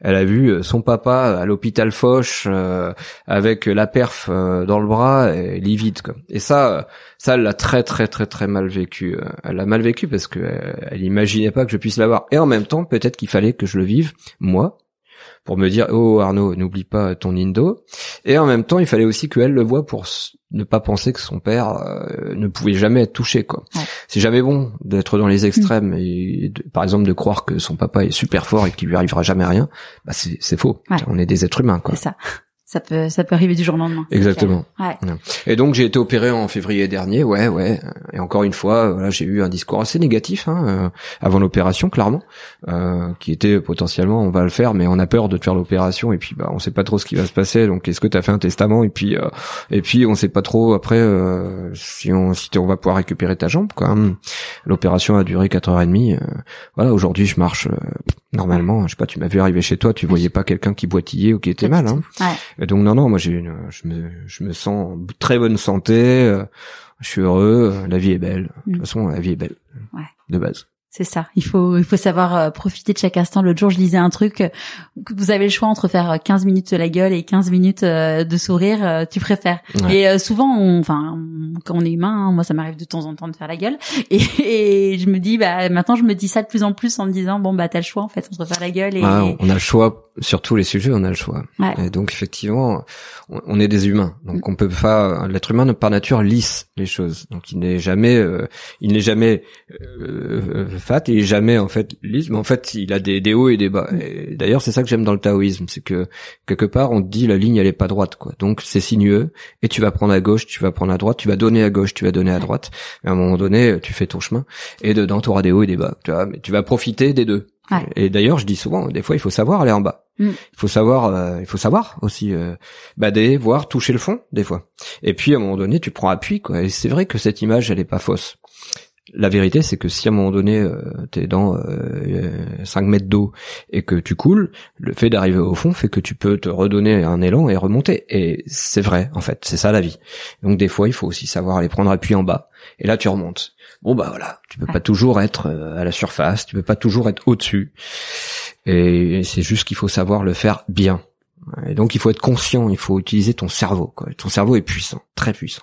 elle a vu son papa à l'hôpital Foch euh, avec la perf euh, dans le bras et livide quoi. Et ça ça elle l'a très très très très mal vécu. Euh, elle l'a mal vécu parce que elle imaginait pas que je puisse l'avoir. Et en même temps, peut-être qu'il fallait que je le vive moi pour me dire oh Arnaud n'oublie pas ton indo et en même temps il fallait aussi qu'elle le voit pour ne pas penser que son père ne pouvait jamais être touché quoi. C'est jamais bon d'être dans les extrêmes et par exemple de croire que son papa est super fort et qu'il lui arrivera jamais rien. Bah c'est faux. On est des êtres humains quoi. C'est ça ça peut ça peut arriver du jour au lendemain. Exactement. Ouais. Et donc j'ai été opéré en février dernier, ouais, ouais. Et encore une fois, voilà, j'ai eu un discours assez négatif hein, euh, avant l'opération, clairement, euh, qui était potentiellement on va le faire, mais on a peur de faire l'opération et puis bah on sait pas trop ce qui va se passer. Donc est-ce que tu as fait un testament et puis euh, et puis on sait pas trop après euh, si on si on va pouvoir récupérer ta jambe quoi. L'opération a duré quatre heures et demie. voilà, aujourd'hui je marche normalement. Je sais pas, tu m'as vu arriver chez toi, tu voyais pas quelqu'un qui boitillait ou qui était mal. Hein. Ouais donc non non, moi j'ai une, je me je me sens en très bonne santé, euh, je suis heureux, euh, la vie est belle. De toute mm. façon, la vie est belle ouais. de base. C'est ça. Il faut il faut savoir euh, profiter de chaque instant. L'autre jour, je lisais un truc. Vous avez le choix entre faire 15 minutes de la gueule et 15 minutes de sourire. Tu préfères. Et souvent, on, enfin, quand on est humain, hein, moi, ça m'arrive de temps en temps de faire la gueule. Et, et, je me dis, bah, maintenant, je me dis ça de plus en plus en me disant, bon, bah, t'as le choix en fait entre faire la gueule et. on a le choix sur tous les sujets, on a le choix. Et donc effectivement, on, est des humains, donc on peut pas. L'être humain par nature lisse les choses, donc il n'est jamais, euh, il n'est jamais euh, fat, il est jamais en fait lisse, mais en fait il a des, des hauts et des bas. Et d'ailleurs, c'est ça que j'aime dans le taoïsme, c'est que quelque part on te dit la ligne elle est pas droite, quoi. Donc c'est sinueux et tu vas prendre à gauche, tu vas prendre à droite, tu vas donner à gauche, tu vas donner à droite. Mais à un moment donné, tu fais ton chemin et dedans tu auras des hauts et des bas. Tu vois, mais tu vas profiter des deux. Et d'ailleurs, je dis souvent, des fois, il faut savoir aller en bas. Mm. Il faut savoir, euh, il faut savoir aussi euh, bader, voir, toucher le fond, des fois. Et puis à un moment donné, tu prends appui, quoi. Et c'est vrai que cette image, elle est pas fausse. La vérité, c'est que si à un moment donné, euh, t'es dans euh, 5 mètres d'eau et que tu coules, le fait d'arriver au fond fait que tu peux te redonner un élan et remonter. Et c'est vrai, en fait, c'est ça la vie. Donc des fois, il faut aussi savoir aller prendre appui en bas. Et là, tu remontes. Bon bah voilà, tu peux pas toujours être euh, à la surface, tu peux pas toujours être au-dessus. Et c'est juste qu'il faut savoir le faire bien. Et donc il faut être conscient, il faut utiliser ton cerveau. Quoi. Ton cerveau est puissant, très puissant.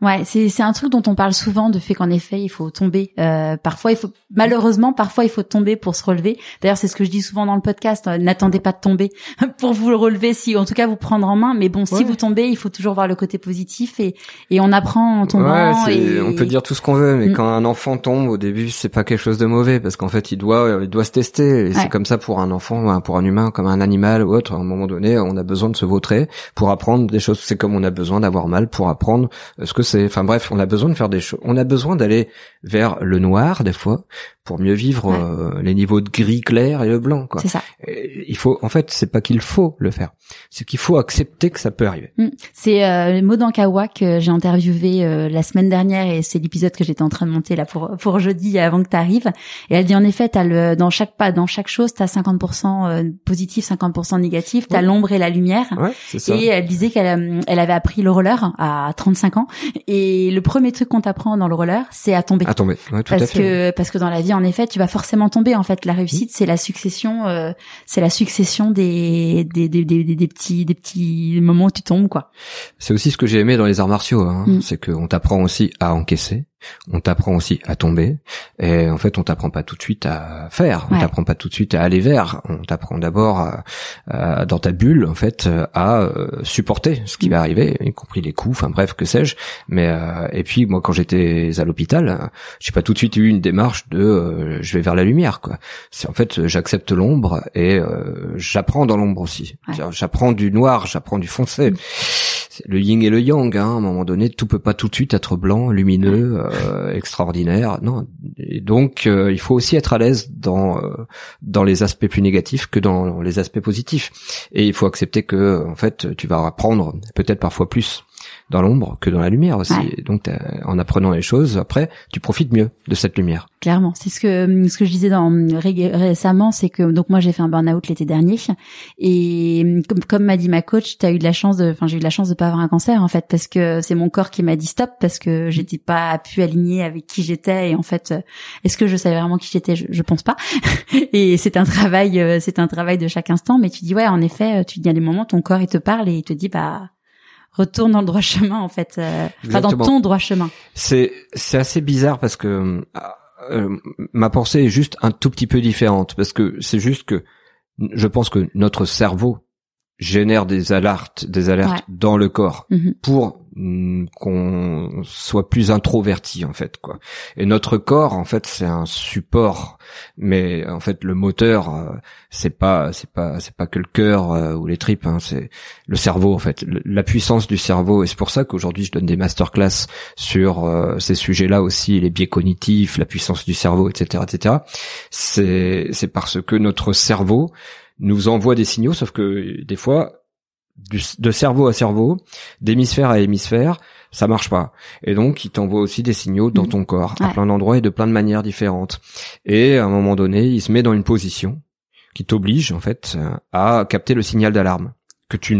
Ouais, c'est c'est un truc dont on parle souvent de fait qu'en effet il faut tomber. Euh, parfois il faut malheureusement parfois il faut tomber pour se relever. D'ailleurs c'est ce que je dis souvent dans le podcast. Euh, n'attendez pas de tomber pour vous le relever, si en tout cas vous prendre en main. Mais bon, si vous tombez, il faut toujours voir le côté positif et et on apprend en tombant. Ouais, On peut dire tout ce qu'on veut, mais mm. quand un enfant tombe au début c'est pas quelque chose de mauvais parce qu'en fait il doit il doit se tester. Et c'est comme ça pour un enfant, pour un humain, comme un animal ou autre. À un moment donné, on a besoin de se vautrer pour apprendre des choses. C'est comme on a besoin d'avoir mal pour apprendre ce que enfin bref, on a besoin de faire des choses. On a besoin d'aller vers le noir des fois pour mieux vivre euh, les niveaux de gris clair et le blanc. Quoi. C'est ça. il faut, en fait, c'est pas qu'il faut le faire, c'est qu'il faut accepter que ça peut arriver. Mm. C'est euh, Modankawa que j'ai interviewé euh, la semaine dernière et c'est l'épisode que j'étais en train de monter là pour pour jeudi avant que tu arrives. Et elle dit en effet, as le dans chaque pas, dans chaque chose, t'as 50% euh, positif, 50% négatif. T'as l'ombre et la lumière. Ouais, ça. Et elle disait qu'elle elle avait appris le roller à 35 ans et le premier truc qu'on t'apprend dans le roller, c'est à tomber. À tomber. Ouais, tout parce à fait. que parce que dans la vie en effet, tu vas forcément tomber. En fait, la réussite, c'est la succession, euh, c'est la succession des des, des, des, des, petits des petits moments où tu tombes, quoi. C'est aussi ce que j'ai aimé dans les arts martiaux, hein. Mm. c'est qu'on t'apprend aussi à encaisser, on t'apprend aussi à tomber et en fait on t'apprend pas tout de suite à faire. On t'apprend pas tout de suite à aller vers. On t'apprend d'abord dans ta bulle en fait à euh, supporter ce qui va arriver y compris les coups enfin bref que sais-je. Mais euh, et puis moi quand j'étais à l'hôpital j'ai pas tout de suite eu une démarche de euh, je vais vers la lumière quoi. C'est en fait j'accepte l'ombre et j'apprends dans l'ombre aussi. J'apprends du noir j'apprends du foncé le yin et le yang. Hein. À un moment donné, tout peut pas tout de suite être blanc, lumineux, euh, extraordinaire. Non, et donc il faut aussi être à l'aise dans dans les aspects plus négatifs que dans les aspects positifs et il faut accepter que en fait tu vas apprendre peut-être parfois plus dans l'ombre que dans la lumière aussi. Donc en apprenant les choses, après, tu profites mieux de cette lumière. Clairement, c'est ce que ce que je disais dans récemment, c'est que donc moi j'ai fait un burn-out l'été dernier et comme, comme m'a dit ma coach, tu as eu de la chance de enfin j'ai eu de la chance de pas avoir un cancer en fait parce que c'est mon corps qui m'a dit stop parce que j'étais pas pu aligner avec qui j'étais et en fait est-ce que je savais vraiment qui j'étais? Je, je pense pas. et c'est un travail euh, c'est un travail de chaque instant mais tu dis ouais en effet tu dis à des moments ton corps il te parle et il te dit bah retourne dans le droit chemin en fait, euh, enfin dans ton droit chemin. C'est c'est assez bizarre parce que euh, ma pensée est juste un tout petit peu différente parce que c'est juste que je pense que notre cerveau génère des alertes, des alertes dans le corps mhm. pour mm, qu'on soit plus introverti en fait quoi. Et notre corps en fait c'est un support, mais en fait le moteur euh, c'est pas c'est pas c'est pas que le cœur euh, ou les tripes, hein, c'est le cerveau en fait, la puissance du cerveau. Et c'est pour ça qu'aujourd'hui je donne des masterclass sur euh, ces sujets-là aussi, les biais cognitifs, la puissance du cerveau, etc., etc. C'est c'est parce que notre cerveau nous envoie des signaux, sauf que des fois, de cerveau à cerveau, d'hémisphère à hémisphère, ça marche pas. Et donc, il t'envoie aussi des signaux dans mmh. ton corps, à plein d'endroits et de plein de manières différentes. Et à un moment donné, il se met dans une position qui t'oblige, en fait, à capter le signal d'alarme que tu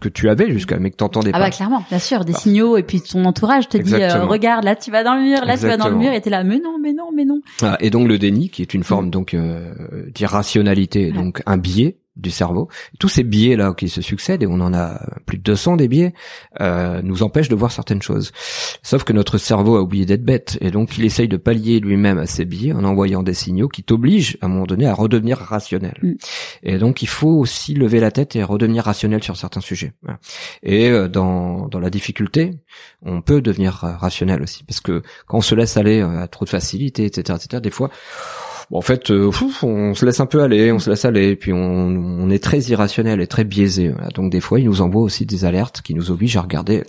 que tu avais jusqu'à mais que t'entendais ah pas. Ah bah clairement, bien sûr, des signaux et puis ton entourage te dit euh, regarde là tu vas dans le mur, là tu vas dans le mur et t'es là mais non mais non mais non. et donc le déni qui est une forme mmh. donc euh, d'irrationalité, donc un biais du cerveau. Tous ces biais là qui se succèdent et on en a plus de 200 des biais euh, nous empêchent de voir certaines choses. Sauf que notre cerveau a oublié d'être bête et donc il essaye de pallier lui-même à ces biais en envoyant des signaux qui t'obligent à un moment donné à redevenir rationnel. Mm. Et donc il faut aussi lever la tête et redevenir rationnel sur certains sujets. Et euh, dans dans la difficulté, on peut devenir euh, rationnel aussi parce que quand on se laisse aller à trop de facilité, etc., etc. Des fois en fait, euh, on se laisse un peu aller, on se laisse aller, puis on, on est très irrationnel et très biaisé. Donc des fois, il nous envoie aussi des alertes qui nous obligent à regarder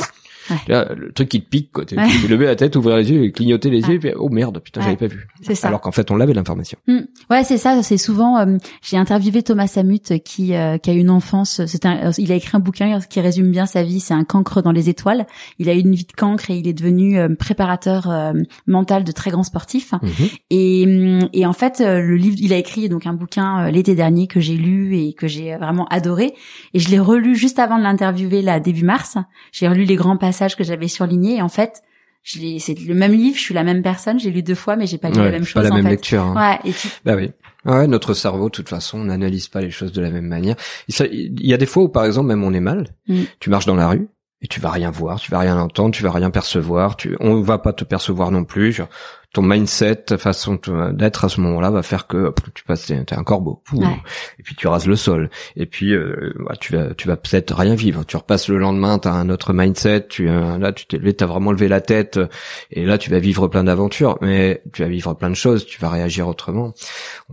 le truc qui te pique, quoi. Tu lever la tête, ouvrir les yeux, et clignoter les yeux, et puis, oh merde, putain, j'avais pas vu. C'est ça. Alors qu'en fait, on l'avait l'information. Mm. Ouais, c'est ça. C'est souvent. Euh, j'ai interviewé Thomas Samut qui euh, qui a une enfance. C'est un. Il a écrit un bouquin qui résume bien sa vie. C'est un cancre dans les étoiles. Il a eu une vie de cancre et il est devenu euh, préparateur mental de très grands sportifs. Mhm. Et et en fait, le livre, il a écrit donc un bouquin l'été dernier que j'ai lu et que j'ai vraiment adoré. Et je l'ai relu juste avant de l'interviewer là début mars. J'ai relu les grands passages que j'avais surligné. Et en fait, je c'est le même livre, je suis la même personne, j'ai lu deux fois, mais j'ai pas lu la même chose. Pas la même fait. lecture. Hein. Ouais. Et Bah oui. Ouais, notre cerveau, de toute façon, on n'analyse pas les choses de la même manière. Il y a des fois où, par exemple, même on est mal. Mm. Tu marches dans la rue et tu vas rien voir, tu vas rien entendre, tu vas rien percevoir. Tu, on va pas te percevoir non plus. Ton mindset, ta façon d'être à ce moment-là va faire que tu passes, t'es un corbeau, et puis tu rases le sol, et puis euh, bah, tu vas, tu vas peut-être rien vivre. Tu repasses le lendemain, t'as un autre mindset, tu euh, là tu t'es levé, t'as vraiment levé la tête, et là tu vas vivre plein d'aventures, mais tu vas vivre plein de choses, tu vas réagir autrement.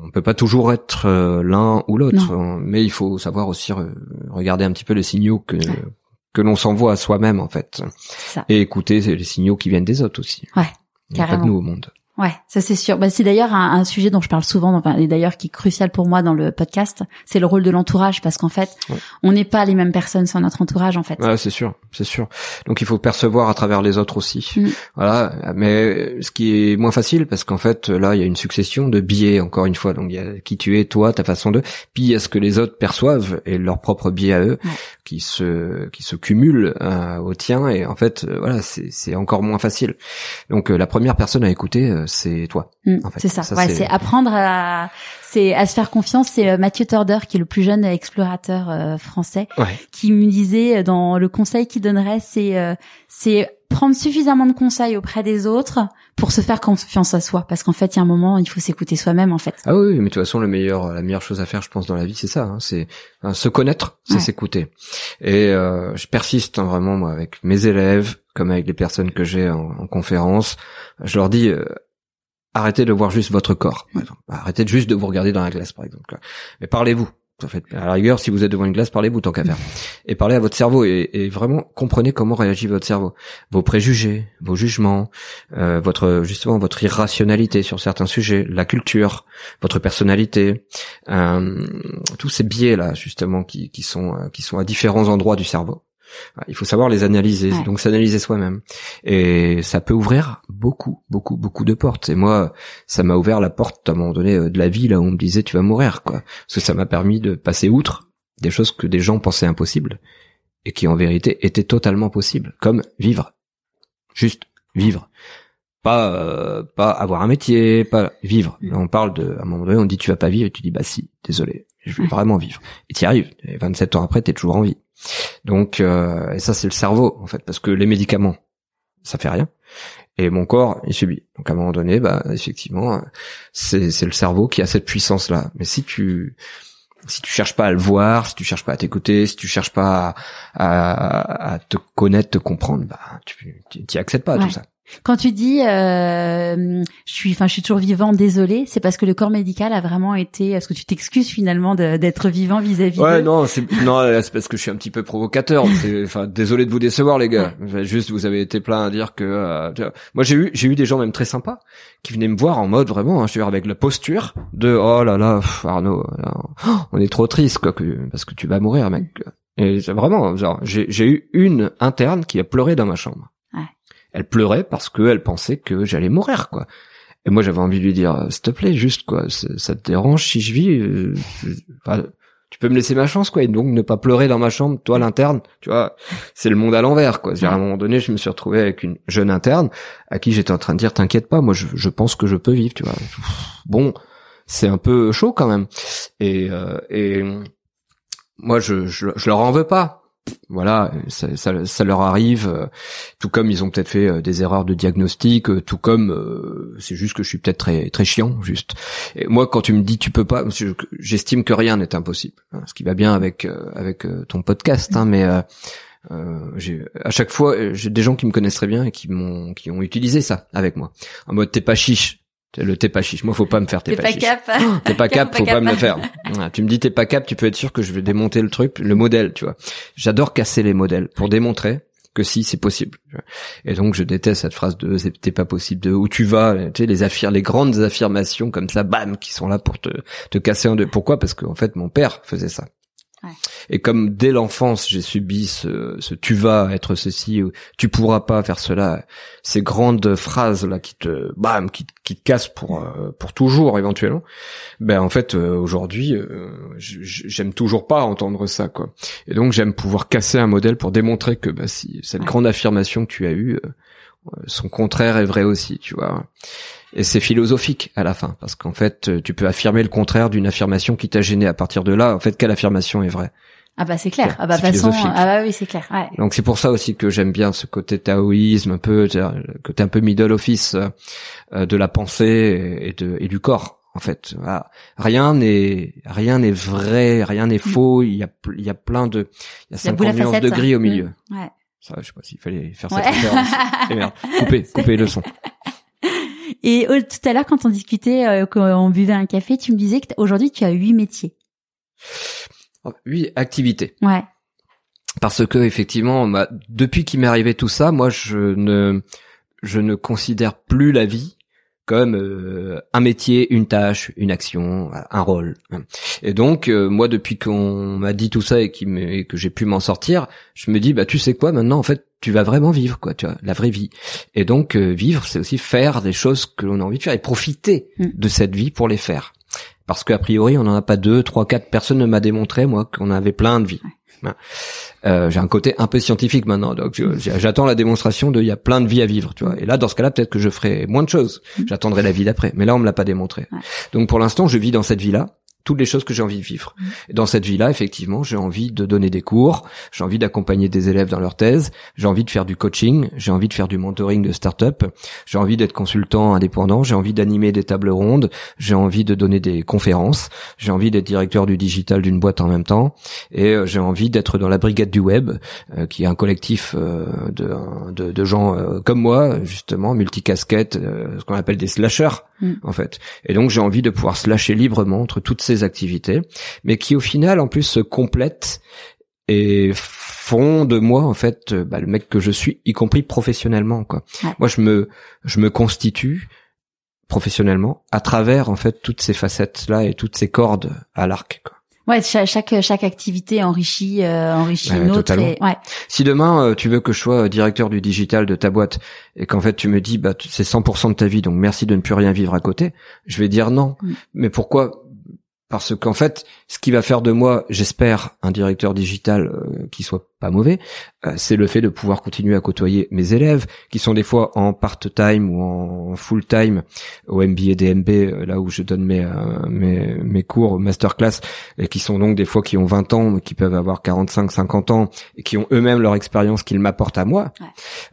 On peut pas toujours être euh, l'un ou l'autre, mais il faut savoir aussi regarder un petit peu les signaux que que l'on s'envoie à soi-même en fait, et écouter les signaux qui viennent des autres aussi. Ouais. Carrément. Pas au monde. Ouais, ça c'est sûr. Bah, c'est d'ailleurs un, un, sujet dont je parle souvent, enfin, et d'ailleurs qui est crucial pour moi dans le podcast, c'est le rôle de l'entourage, parce qu'en fait, on n'est pas les mêmes personnes sans notre entourage, en fait. Ouais, c'est sûr, c'est sûr. Donc il faut percevoir à travers les autres aussi. Mm. Voilà, mais ce qui est moins facile, parce qu'en fait, là, il y a une succession de biais, encore une fois. Donc il y a qui tu es, toi, ta façon de, puis il y a ce que les autres perçoivent et leur propre biais à eux, qui se qui se cumulent euh, au tien, et en fait, euh, voilà, c'est encore moins facile. Donc euh, la première personne à écouter c'est toi. Mm, c'est ça. ouais, c'est apprendre à, c'est à se faire confiance. C'est euh, Mathieu Torder qui est le plus jeune explorateur euh, français, qui me disait euh, dans le conseil qu'il donnerait, c'est c'est prendre suffisamment de conseils auprès des autres pour se faire confiance à soi parce qu'en fait il y a un moment il faut s'écouter soi-même en fait ah oui mais de toute façon le meilleur la meilleure chose à faire je pense dans la vie c'est ça hein, c'est se connaître c'est s'écouter et je persiste hein, vraiment moi avec mes élèves comme avec les personnes que j'ai en, en, conférence je leur dis arrêtez de voir juste votre corps. Arrêtez juste de vous regarder dans la glace, par exemple. Mais parlez-vous. En fait, à la rigueur, si vous êtes devant une glace, parlez-vous tant qu'à faire. Et parlez à votre cerveau et, vraiment comprenez comment réagit votre cerveau, vos préjugés, vos jugements, euh, votre justement votre irrationalité sur certains sujets, la culture, votre personnalité, euh, tous ces biais là justement qui, qui sont euh, qui sont à différents endroits du cerveau. Il faut savoir les analyser, donc s'analyser soi-même. Et ça peut ouvrir beaucoup, beaucoup, beaucoup de portes. Et moi, ça m'a ouvert la porte à un moment donné euh, de la vie là où on me disait tu vas mourir, quoi. Parce que ça m'a permis de passer outre des choses que des gens pensaient impossibles et qui en vérité étaient totalement possibles, comme vivre, juste vivre. Pas euh, pas avoir un métier, pas vivre. Mm. On parle de à un moment donné, on dit tu vas pas vivre et tu dis bah si, désolé, je vais vraiment vivre. Et tu y arrives. Et 27 ans après, tu es toujours en vie. Donc, euh, et ça c'est le cerveau en fait, parce que les médicaments, ça fait rien, et mon corps il subit. Donc à un moment donné, bah effectivement, c'est c'est le cerveau qui a cette puissance là. Mais si tu si tu cherches pas à le voir, si tu cherches pas à t'écouter, si tu cherches pas à, à, te connaître, te comprendre, bah tu t'y accèdes pas à tout ça. Quand tu dis euh, je suis, enfin je suis toujours vivant, désolé, c'est parce que le corps médical a vraiment été. Est-ce que tu t'excuses finalement d'être vivant vis-à-vis Ouais, non, c'est non, c'est parce que je suis un petit peu provocateur. Enfin, désolé de vous décevoir, les gars. Juste, vous avez été plein à dire que. Euh, moi, j'ai eu, j'ai eu des gens même très sympas qui venaient me voir en mode vraiment, hein, je suis avec la posture de oh là là, Arnaud, on est trop triste quoi, que, parce que tu vas mourir, mec. Et vraiment, genre, j'ai eu une interne qui a pleuré dans ma chambre elle pleurait parce qu'elle pensait que j'allais mourir, quoi. Et moi, j'avais envie de lui dire, s'il te plaît, juste, quoi, ça te dérange si je vis euh, Tu peux me laisser ma chance, quoi, et donc ne pas pleurer dans ma chambre, toi, l'interne, tu vois, c'est le monde à l'envers, quoi. À un moment donné, je me suis retrouvé avec une jeune interne à qui j'étais en train de dire, t'inquiète pas, moi, je, je pense que je peux vivre, tu vois. Bon, c'est un peu chaud quand même. Et, euh, et moi, je, je, je leur en veux pas voilà, ça, ça, ça, leur arrive, euh, tout comme ils ont peut-être fait euh, des erreurs de diagnostic, euh, tout comme c'est juste que je suis peut-être très très chiant, juste. Et moi, quand tu me dis tu peux pas, j'estime que rien n'est impossible, hein, ce qui va bien avec avec ton podcast, hein, mais à chaque fois, j'ai des gens qui me connaissent très bien et qui m'ont, qui ont utilisé ça avec moi. En mode t'es pas chiche, le t'es pas chiche. Moi, faut pas me faire t'es pas, chiche. T'es pas cap, faut pas me le faire. tu me dis t'es pas cap, tu peux être sûr que je vais démonter le truc, le modèle, tu vois. J'adore casser les modèles pour démontrer que si c'est possible. Et donc je déteste cette phrase de t'es pas possible de où tu vas, tu sais les affir les grandes affirmations comme ça, bam, qui sont là pour te te casser en deux. Pourquoi? Parce qu'en fait mon père faisait ça. Et comme dès l'enfance j'ai subi ce, ce, tu vas être ceci ou tu pourras pas faire cela, ces grandes phrases là qui te bam qui, qui te cassent pour euh, pour toujours éventuellement, ben en fait euh, aujourd'hui euh, j'aime toujours pas entendre ça quoi. Et donc j'aime pouvoir casser un modèle pour démontrer que bah si cette grande affirmation que tu as eue son contraire est vrai aussi, tu vois. Et c'est philosophique à la fin, parce qu'en fait, euh, tu peux affirmer le contraire d'une affirmation qui t'a gêné. À partir de là, en fait, quelle affirmation est vraie? Ah bah c'est clair. Ah bah façon, ah bah oui c'est clair. Ouais. Donc c'est pour ça aussi que j'aime bien ce côté taoïsme, un peu côté un peu middle office euh, de la pensée et de et du corps. En fait, rien n'est rien n'est vrai, rien n'est mm. faux. Il y a il y a plein de il y a 50 nuances de gris au milieu. Mm. Ouais. Ça, je sais pas s'il fallait faire cette référence. Et merde, coupez, coupez le son. Et oh, tout à l'heure, quand on discutait, euh, quand on buvait un café, tu me disais que aujourd'hui tu as huit métiers. Huit activités. Ouais. Parce que effectivement, bah, depuis qu'il m'est arrivé tout ça, moi je ne je ne considère plus la vie comme euh, un métier, une tâche, une action, un rôle. Et donc euh, moi depuis qu'on m'a dit tout ça et, que j'ai pu m'en sortir, je me dis bah tu sais quoi maintenant en fait tu vas vraiment vivre quoi, tu vois, la vraie vie. Et donc euh, vivre c'est aussi faire des choses que l'on a envie de faire et profiter mm. de cette vie pour les faire. Parce qu'a priori on n'en a pas deux, trois, quatre personnes ne m'a démontré moi qu'on avait plein de vies. Euh, j'ai un côté un peu scientifique maintenant, donc j'attends la démonstration de il y a plein de vies à vivre, tu vois. Et là, dans ce cas-là, peut-être que je ferai moins de choses. Mm. J'attendrai la vie d'après. Mais là, on me l'a pas démontré. Donc pour l'instant, je vis dans cette vie-là toutes les choses que j'ai envie de vivre. Mmh. Dans cette vie-là, effectivement, j'ai envie de donner des cours, j'ai envie d'accompagner des élèves dans leur thèse, j'ai envie de faire du coaching, j'ai envie de faire du mentoring de start-up, j'ai envie d'être consultant indépendant, j'ai envie d'animer des tables rondes, j'ai envie de donner des conférences, j'ai envie d'être directeur du digital d'une boîte en même temps, et euh, j'ai envie d'être dans la brigade du web, euh, qui est un collectif euh, de, de, de, gens comme moi, justement, multicasquettes, ce qu'on appelle des slashers, Mm. en fait. Et donc j'ai envie de pouvoir se lâcher librement entre toutes ces activités, mais qui au final en plus se complètent et font de moi en fait euh, bah, le mec que je suis, y compris professionnellement quoi. Ouais. Moi je me je me constitue professionnellement à travers en fait toutes ces facettes là et toutes ces cordes à l'arc quoi. Ouais, cha- chaque chaque activité enrichit euh, enrichit une autre. totalement. et- ouais. Si demain euh, tu veux que je sois euh, directeur du digital de ta boîte et qu'en fait tu me dis bah c'est 100% de ta vie donc merci de ne plus rien vivre à côté, je vais dire non. Mm. Mais pourquoi Parce qu'en fait, ce qui va faire de moi, j'espère, un directeur digital euh, qui soit pas mauvais, euh, c'est le fait de pouvoir continuer à côtoyer mes élèves qui sont des fois en part-time ou en full-time au MBA DMB euh, là où je donne mes euh, mes mes cours masterclass et qui sont donc des fois qui ont 20 ans mais qui peuvent avoir 45 50 ans et qui ont eux-mêmes leur expérience qu'ils m'apportent à moi. Ouais.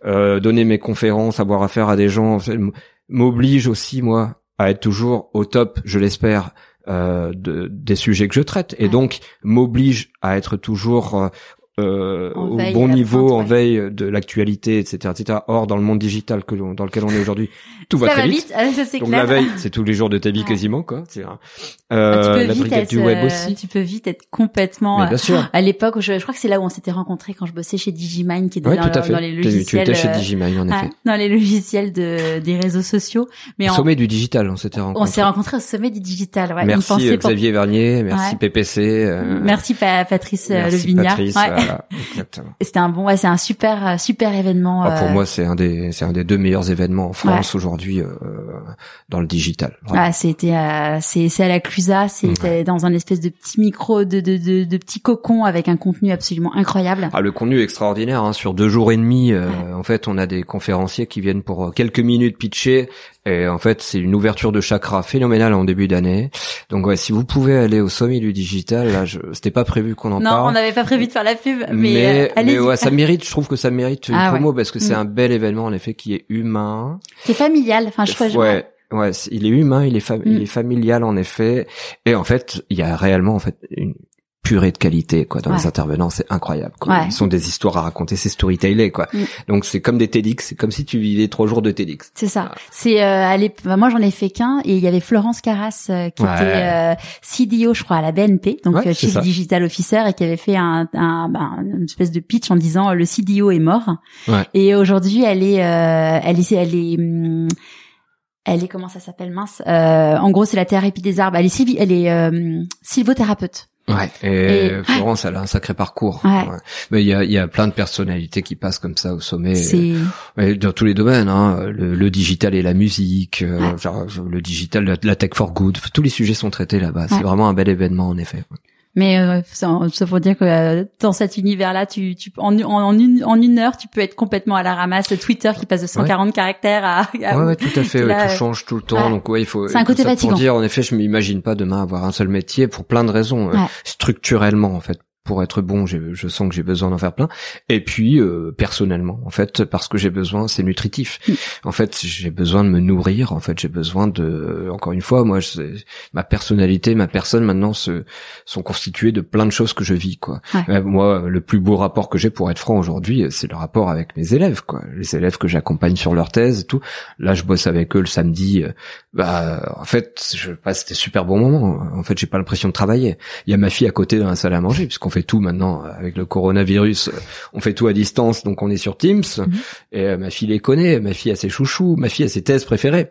Euh, donner mes conférences, avoir affaire à des gens m'oblige aussi moi à être toujours au top, je l'espère, euh, de, des sujets que je traite. Et donc m'oblige à être toujours euh, euh, au bon niveau, pointe, en veille de l'actualité, etc., etc. Or, dans le monde digital que dans lequel on est aujourd'hui, tout va ça très va vite. vite, ça Donc la veille, c'est tous les jours de ta vie Ouais. quasiment, quoi. C'est, euh, Ah, tu peux la vite brigade être, du web euh, aussi. Tu peux vite être complètement. Mais euh, bien sûr. À l'époque, où je, je crois que c'est là où on s'était rencontrés quand je bossais chez Digimind, qui était Ouais, dans, tout à fait. dans les Tu- tu logiciels. étais chez euh, Digimine, en ah, effet. dans les logiciels de des réseaux sociaux. Mais Au en- sommet du digital, on s'était on rencontrés. s'est rencontrés au sommet du digital. Ouais, merci euh, pour- Xavier Vernier, merci. PPC. euh, Merci Pa- Patrice euh, merci. Patrice. Voilà, exactement. C'était un bon, ouais, c'est un super, euh, super événement. Ah, pour euh, moi, c'est un des, c'est un des deux meilleurs événements en France aujourd'hui euh, dans le digital. Ah, c'était à, c'est, c'est à la Clusa, c'était dans un espèce de petit micro, de, de, de, de petit cocon avec un contenu absolument incroyable. Ah, le contenu extraordinaire. Hein. Sur deux jours et demi, euh, en fait, on a des conférenciers qui viennent pour euh, quelques minutes pitcher. Et en fait, c'est une ouverture de chakra phénoménale en début d'année. Donc, ouais, si vous pouvez aller au sommet du digital, là, je... c'était pas prévu qu'on en non, parle. on n'avait pas prévu de faire la pub, mais, mais, euh, mais ouais, ça mérite. Je trouve que ça mérite une Ah, promo parce que c'est Mm. un bel événement en effet qui est humain. c'est familial. Enfin, je crois. je- ouais, ouais, il est humain, il est fa- Mm. il est familial en effet. Et en fait, il y a réellement en fait une purée de qualité quoi dans Ouais. les intervenants, c'est incroyable. Quoi. Ouais. Ils sont des histoires à raconter, c'est storytellé quoi. Mm. Donc c'est comme des TEDx, c'est comme si tu vivais trois jours de TEDx. C'est ça. C'est euh, l'ép- bah, moi j'en ai fait qu'un et il y avait Florence Carras euh, qui Ouais. était euh, CDO je crois à la BNP donc euh, Chief ça. Digital Officer et qui avait fait un, un bah, une espèce de pitch en disant le CDO est mort Ouais. et aujourd'hui elle est euh, elle est elle est hum, elle est comment ça s'appelle mince euh, en gros c'est la thérapie des arbres elle est elle est euh, sylvothérapeute Ouais. Et, Et- Florence, elle a un sacré parcours. Ouais. Mais il y a, y a plein de personnalités qui passent comme ça au sommet. Ouais, dans tous les domaines, hein, le, le digital et la musique, euh, Ouais. genre, le digital, la, la tech for good, tous les sujets sont traités là-bas. C'est vraiment un bel événement en effet. Mais euh, ça, ça faut dire que euh, dans cet univers-là, tu, tu en, en, une, en une heure, tu peux être complètement à la ramasse. Twitter qui passe de 140 caractères à, à- Ouais, ouais, tout à fait. Et ouais, là, tout euh, change tout le temps. ouais. Donc ouais, il faut. C'est un côté fatigant. Pour dire, en effet, je m'imagine pas demain avoir un seul métier pour plein de raisons. euh. Structurellement, en fait, pour être bon, je sens que j'ai besoin d'en faire plein. Et puis euh, personnellement, en fait, parce que j'ai besoin, c'est nutritif. Mm. En fait, j'ai besoin de me nourrir. En fait, j'ai besoin de. Encore une fois, moi, je- ma personnalité, ma personne maintenant se sont constituées de plein de choses que je vis, quoi. Ouais. Euh, moi, le plus beau rapport que j'ai, pour être franc aujourd'hui, c'est le rapport avec mes élèves, quoi. Les élèves que j'accompagne sur leur thèse et tout. Là, je bosse avec eux le samedi. euh, Bah, en fait, je passe des super bons moments. En fait, j'ai pas l'impression de travailler. Il y a ma fille à côté dans la salle à manger, puisqu'on fait tout maintenant euh, avec le coronavirus. euh, On fait tout à distance, donc on est sur Teams. Mhm. Et euh, ma fille les connaît. Ma fille a ses chouchous. Ma fille a ses thèses préférées.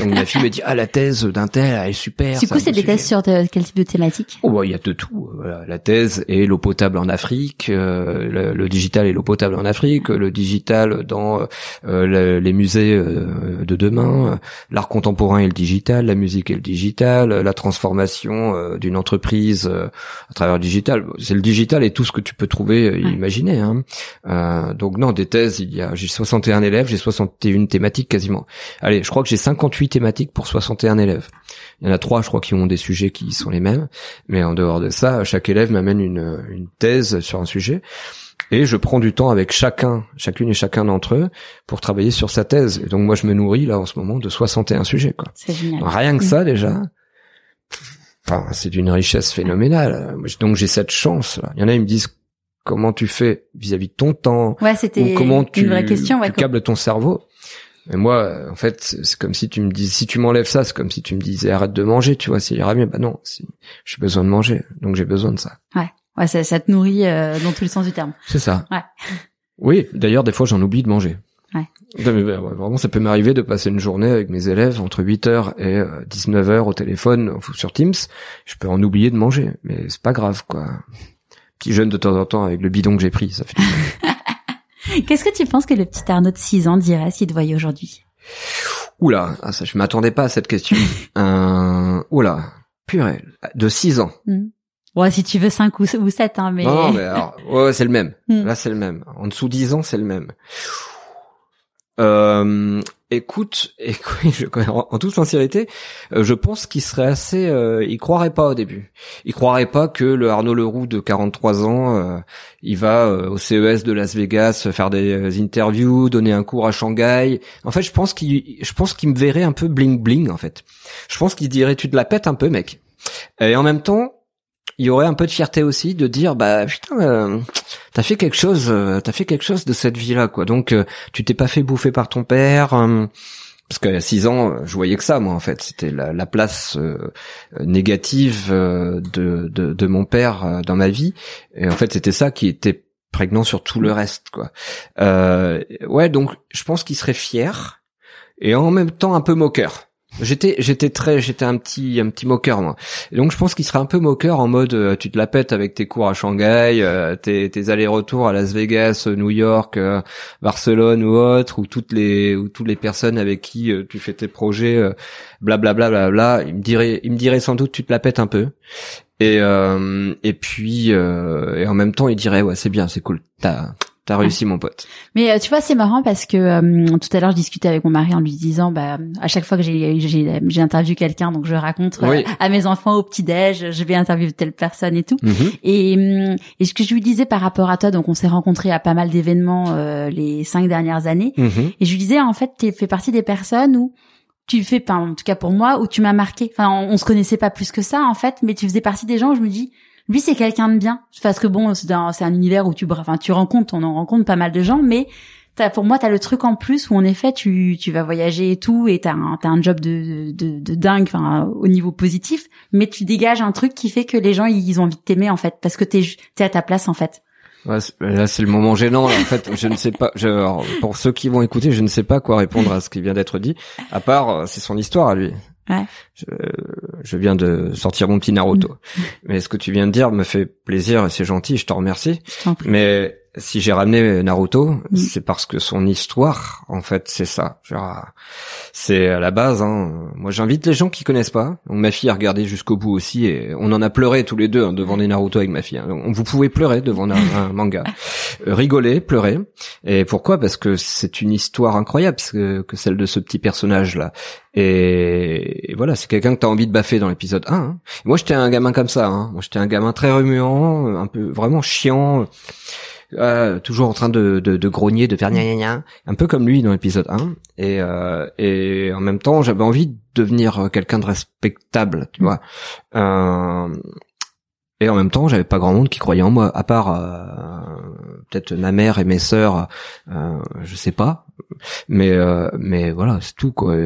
Donc ma fille me dit ah la thèse d'un tel, elle est super. Du coup, c'est des tests sur de, quel type de thématique? Oh bah il y a de tout. Voilà, la thèse et l'eau potable en Afrique, euh, le, le digital et l'eau potable en Afrique, le digital dans euh, le- les musées euh, de demain, euh, l'art contemporain et le digital, la musique et le digital, euh, la transformation euh, d'une entreprise euh, à travers le digital. C'est le digital et tout ce que tu peux trouver, euh, Ouais. imaginer. Hein. Euh, donc non, des thèses, il y a j'ai 61 élèves, j'ai 61 thématiques quasiment. Allez, je crois que j'ai 58 thématiques pour 61 élèves. Il y en a trois, je crois, qui ont des sujets qui sont les mêmes. Mais en dehors de ça, chaque élève m'amène une, une thèse sur un sujet. Et je prends du temps avec chacun, chacune et chacun d'entre eux pour travailler sur sa thèse. Et donc moi, je me nourris là en ce moment de 61 sujets. Quoi. Génial. Rien que ça déjà. Enfin, c'est d'une richesse phénoménale. Donc j'ai cette chance. Là. Il y en a, ils me disent comment tu fais vis-à-vis de ton temps, Ouais, ou c'était comment tu, une vraie question. Ouais, tu câbles ton cerveau? Et moi, en fait, c'est comme si tu me dis, si tu m'enlèves ça, c'est comme si tu me disais arrête de manger, tu vois, s'il ira mieux. Bah non, j'ai besoin de manger, donc j'ai besoin de ça. Ouais, ouais, ça, ça te nourrit euh, dans tous les sens du terme. C'est ça. Ouais. Oui, d'ailleurs, des fois, j'en oublie de manger. Ouais. Non, mais, vraiment, ça peut m'arriver de passer une journée avec mes élèves entre 8h et 19h au téléphone ou sur Teams. Je peux en oublier de manger, mais c'est pas grave, quoi. Petit jeune de temps en temps avec le bidon que j'ai pris, ça fait. Qu'est-ce que tu penses que le petit Arnaud de 6 ans dirait s'il te voyait aujourd'hui? Oula, ah, ça, je m'attendais pas à cette question. euh, oula, purée, de 6 ans. Hmm. Ouais, si tu veux 5 ou, ou 7, hein, mais... Non, non, mais alors, ouais, c'est le même. Hmm. Là, c'est le même. En dessous 10 ans, c'est le même. Euh, écoute, écoute je- en, toute sincérité, euh, je pense qu'il serait assez, euh, il croirait pas au début. Il croirait pas que le Arnaud Leroux de 43 ans, euh, il va euh, au CES de Las Vegas faire des euh, interviews, donner un cours à Shanghai. En fait, je pense qu'il, je pense qu'il me verrait un peu bling bling. En fait, je pense qu'il dirait tu te la pètes un peu, mec. Et en même temps, il y aurait un peu de fierté aussi de dire bah putain euh, t'as fait quelque chose euh, t'as fait quelque chose de cette vie là quoi. Donc euh, tu t'es pas fait bouffer par ton père euh, parce qu'à 6 ans euh, je voyais que ça moi en fait. C'était la, la place euh, négative de, de de mon père dans ma vie. Et en fait c'était ça qui était prégnant sur tout le reste quoi. Ouais donc je pense qu'il serait fier et en même temps un peu moqueur J'étais, j'étais très, j'étais un petit, un petit moqueur moi. Et donc je pense qu'il serait un peu moqueur en mode, euh, tu te la pètes avec tes cours à Shanghai, euh, tes, tes allers-retours à Las Vegas, euh, New York, euh, Barcelone ou autre, ou toutes les, ou toutes les personnes avec qui euh, tu fais tes projets, euh, blablabla, blablabla. Il me dirait, il me dirait sans doute, tu te la pètes un peu. Et et puis et en même temps il dirait ouais c'est bien c'est cool t'as t'as réussi mon pote Mais euh, tu vois, c'est marrant parce que euh, tout à l'heure, je discutais avec mon mari en lui disant, bah, à chaque fois que j'ai j'ai j'ai interviewé quelqu'un, donc je raconte euh, à mes enfants au petit déj, je vais interviewer telle personne et tout. Mhm. Et, hum, et ce que je lui disais par rapport à toi, donc on s'est rencontrés à pas mal d'événements euh, les cinq dernières années, Mhm. et je lui disais en fait, tu fais partie des personnes où tu fais, enfin, en tout cas pour moi, où tu m'as marqué. Enfin, on, on se connaissait pas plus que ça en fait, mais tu faisais partie des gens où je me dis, lui c'est quelqu'un de bien. Parce que bon, c'est un, un univers où tu, enfin, tu rencontres, on en rencontre pas mal de gens, mais T'as, pour moi, t'as le truc en plus où en effet tu, tu vas voyager et tout et t'as un, un job de, de, de dingue, enfin au niveau positif, mais tu dégages un truc qui fait que les gens ils ont envie de t'aimer en fait parce que t'es t'es à ta place en fait. Ouais, c'est- là, c'est le moment gênant. En fait, je ne sais pas. Je, alors, pour ceux qui vont écouter, je ne sais pas quoi répondre à ce qui vient d'être dit. À part, euh, c'est son histoire à lui. Ouais. Je, je viens de sortir mon petit Naruto. Mm. Mais ce que tu viens de dire me fait plaisir et c'est gentil. Je te remercie. Je t'en prie. Mais si j'ai ramené Naruto, Mm. c'est parce que son histoire, en fait, c'est ça. C'est à la base. Hein. Moi, j'invite les gens qui connaissent pas. Donc, ma fille a regardé jusqu'au bout aussi, et on en a pleuré tous les deux hein, devant des Naruto avec ma fille. hein. Donc, vous pouvez pleurer devant un, un manga, Euh, rigoler, pleurer. Et pourquoi? Parce que c'est une histoire incroyable, que, que celle de ce petit personnage là. Et, et voilà, c'est quelqu'un que t'as envie de baffer dans l'épisode 1. hein. Moi, j'étais un gamin comme ça. Hein. Moi, j'étais un gamin très remuant, un peu vraiment chiant. Euh, toujours en train de, de, de grogner, de faire gna gna gna, un peu comme lui dans l'épisode 1. Et, euh, et en même temps, j'avais envie de devenir quelqu'un de respectable, tu vois. Euh, et en même temps, j'avais pas grand monde qui croyait en moi, à part euh, peut-être ma mère et mes sœurs, euh, je sais pas. Mais euh, mais voilà, c'est tout quoi.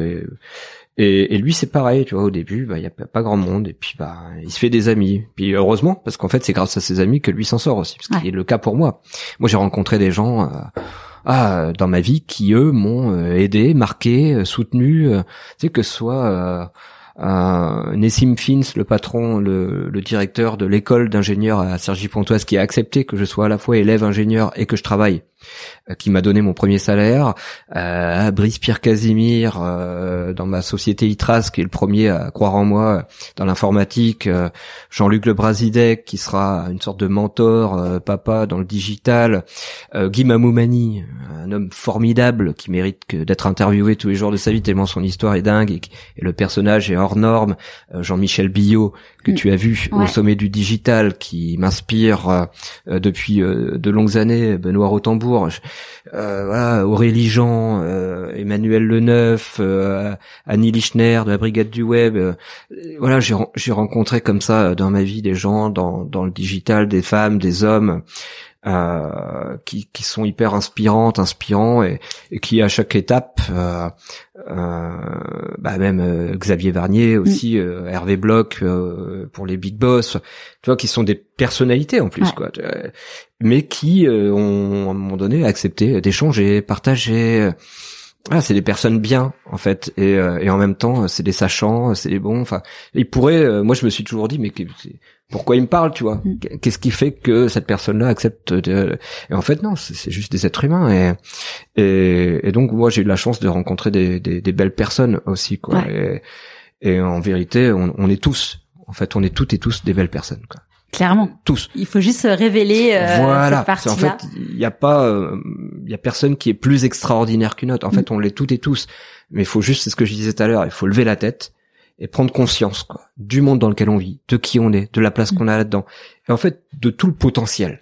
Et, et lui, c'est pareil, tu vois. Au début, bah, il y a pas grand monde, et puis bah, il se fait des amis. Puis heureusement, parce qu'en fait, c'est grâce à ses amis que lui s'en sort aussi, Ouais. qu'il est le cas pour moi. Moi, j'ai rencontré des gens euh, ah, dans ma vie qui eux m'ont euh, aidé, marqué, euh, soutenu. euh, tu sais que ce soit euh, euh, Nessim Fins, le patron, le, le directeur de l'école d'ingénieurs à Cergy-Pontoise, qui a accepté que je sois à la fois élève ingénieur et que je travaille, qui m'a donné mon premier salaire. Euh, Brice Pierre Casimir, euh, dans ma société ITRAS, qui est le premier à croire en moi euh, dans l'informatique. euh, Jean-Luc Le Brasidec, qui sera une sorte de mentor, euh, papa dans le digital. Euh, Guy Mamoumani, un homme formidable qui mérite d'être interviewé tous les jours de sa vie tellement son histoire est dingue et, le personnage est hors norme. Euh, Jean-Michel Billot, que tu as vu au sommet du digital, qui m'inspire euh, euh, depuis euh, de longues années. Benoît Rotembourg, euh, voilà, Aurélie Jean, euh, Emmanuel Leneuf, euh, Annie Lichner de la Brigade du Web. euh, voilà, j'ai rencontré comme ça euh, dans ma vie des gens dans dans le digital, des femmes, des hommes euh, qui, qui sont hyper inspirantes, inspirants et, et qui à chaque étape, euh, euh, bah même euh, Xavier Varnier Mm. aussi, euh, Hervé Bloch euh, pour les Big Boss, tu vois, qui sont des personnalités en plus, Ouais. quoi, mais qui euh, ont à un moment donné accepté d'échanger, partager. Ah, c'est des personnes bien en fait, et, euh, et en même temps, c'est des sachants, c'est des bons. Enfin, ils pourraient. euh, moi, je me suis toujours dit, mais pourquoi ils me parlent, tu vois? Mm. Qu'est-ce qui fait que cette personne-là accepte de... Et en fait, non, c'est juste des êtres humains. Et, et, et donc, moi, j'ai eu la chance de rencontrer des, des, des belles personnes aussi, quoi. Et, et en vérité, on, on est tous, en fait, on est toutes et tous des belles personnes, quoi. Clairement. Tous. Il faut juste révéler euh, voilà. cette En fait, il n'y a pas, euh, il y a personne qui est plus extraordinaire qu'une autre. En Mm. fait, on l'est toutes et tous. Mais il faut juste, c'est ce que je disais tout à l'heure, il faut lever la tête et prendre conscience, quoi, du monde dans lequel on vit, de qui on est, de la place Mm. qu'on a là-dedans, et en fait, de tout le potentiel.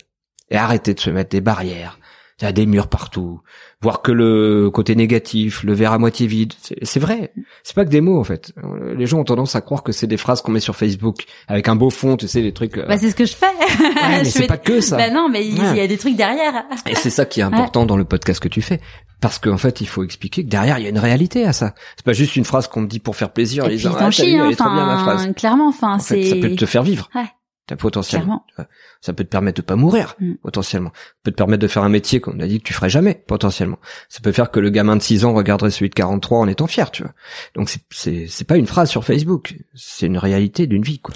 Et arrêter de se mettre des barrières. Il y a des murs partout. Voir que le côté négatif, le verre à moitié vide. C'est c'est vrai. C'est pas que des mots, en fait. Euh, Les gens ont tendance à croire que c'est des phrases qu'on met sur Facebook avec un beau fond, tu sais, des trucs. euh, Bah, c'est ce que je fais. ouais, mais c'est mets- pas que ça. Bah non, mais il Ouais. y a des trucs derrière. Et c'est ça qui est important dans le podcast que tu fais. Parce qu'en fait, il faut expliquer que derrière, il y a une réalité à ça. C'est pas juste une phrase qu'on te dit pour faire plaisir. Et puis disant, t'en ah, t'as hein, elle est trop bien ma phrase. clairement, enfin, En fait, ça c'est peut te faire vivre. Ouais. T'as potentiellement. clairement. Ça peut te permettre de pas mourir, Mm. potentiellement. Ça peut te permettre de faire un métier qu'on a dit que tu ferais jamais, potentiellement. Ça peut faire que le gamin de 6 ans regarderait celui de 43 en étant fier, tu vois. Donc c'est, c'est, c'est pas une phrase sur Facebook. C'est une réalité d'une vie, quoi.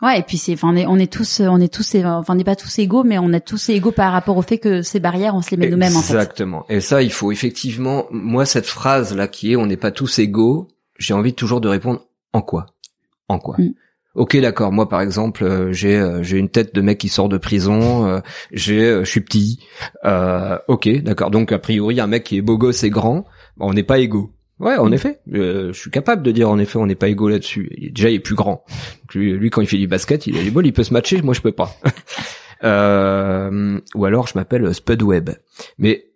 Ouais, et puis c'est, enfin, on est, on est tous, on est tous, enfin, on n'est pas tous égaux, mais on est tous égaux par rapport au fait que ces barrières, on se les met nous-mêmes, en fait. Exactement. Et ça, il faut effectivement, moi, cette phrase là qui est, on n'est pas tous égaux, j'ai envie toujours de répondre en quoi, en quoi? Mm. Ok, d'accord. Moi, par exemple, euh, j'ai euh, j'ai une tête de mec qui sort de prison. euh, j'ai, euh, je suis petit. Euh, ok, d'accord. Donc a priori, un mec qui est beau gosse et grand, bon, on n'est pas égaux. Ouais, en effet. Euh, je suis capable de dire en effet, on n'est pas égaux là-dessus. Déjà, il est plus grand. Donc, Lui, lui, quand il fait du basket, il est beau, il peut se matcher. Moi, je peux pas. Euh, ou alors, je m'appelle Spud Webb. Mais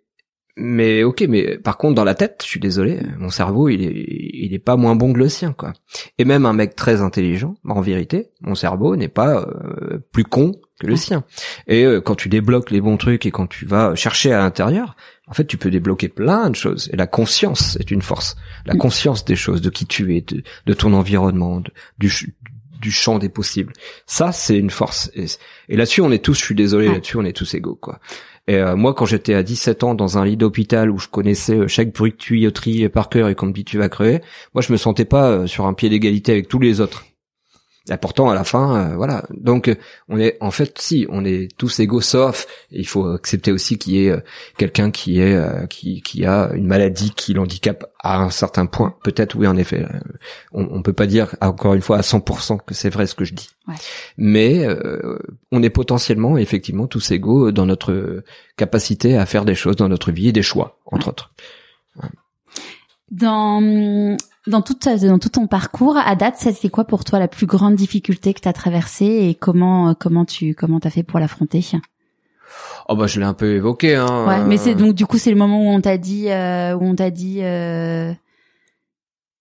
mais ok, mais par contre dans la tête, je suis désolé, mon cerveau il est il est pas moins bon que le sien quoi. Et même un mec très intelligent, en vérité, mon cerveau n'est pas euh, plus con que le sien. Et euh, quand tu débloques les bons trucs et quand tu vas chercher à l'intérieur, en fait tu peux débloquer plein de choses. Et la conscience est une force. La conscience des choses, de qui tu es, de, de ton environnement, de- du du champ des possibles. Ça, c'est une force. Et, et là-dessus, on est tous, je suis désolé, là-dessus, on est tous égaux, quoi. Et euh, moi, quand j'étais à 17 ans dans un lit d'hôpital où je connaissais euh, chaque bruit de tuyauterie par cœur et qu'on me dit tu vas crever, moi, je me sentais pas euh, sur un pied d'égalité avec tous les autres. Et pourtant, à la fin, euh, voilà. Donc, euh, on est, en fait, si, on est tous égaux, sauf, il faut accepter aussi qu'il y ait euh, quelqu'un qui est, euh, qui, qui a une maladie qui l'handicape à un certain point. Peut-être, oui, en effet. euh, on, on peut pas dire, encore une fois, à 100% que c'est vrai ce que je dis. Ouais. Mais euh, on est potentiellement, effectivement, tous égaux dans notre capacité à faire des choses dans notre vie et des choix, entre autres. Dans, dans tout, ta- dans tout ton parcours, à date, c'était quoi pour toi la plus grande difficulté que tu as traversée et comment, euh, comment tu, comment t'as fait pour l'affronter? Oh bah je l'ai un peu évoqué. Hein, Ouais, mais euh, c'est donc du coup c'est le moment où on t'a dit euh, où on t'a dit euh...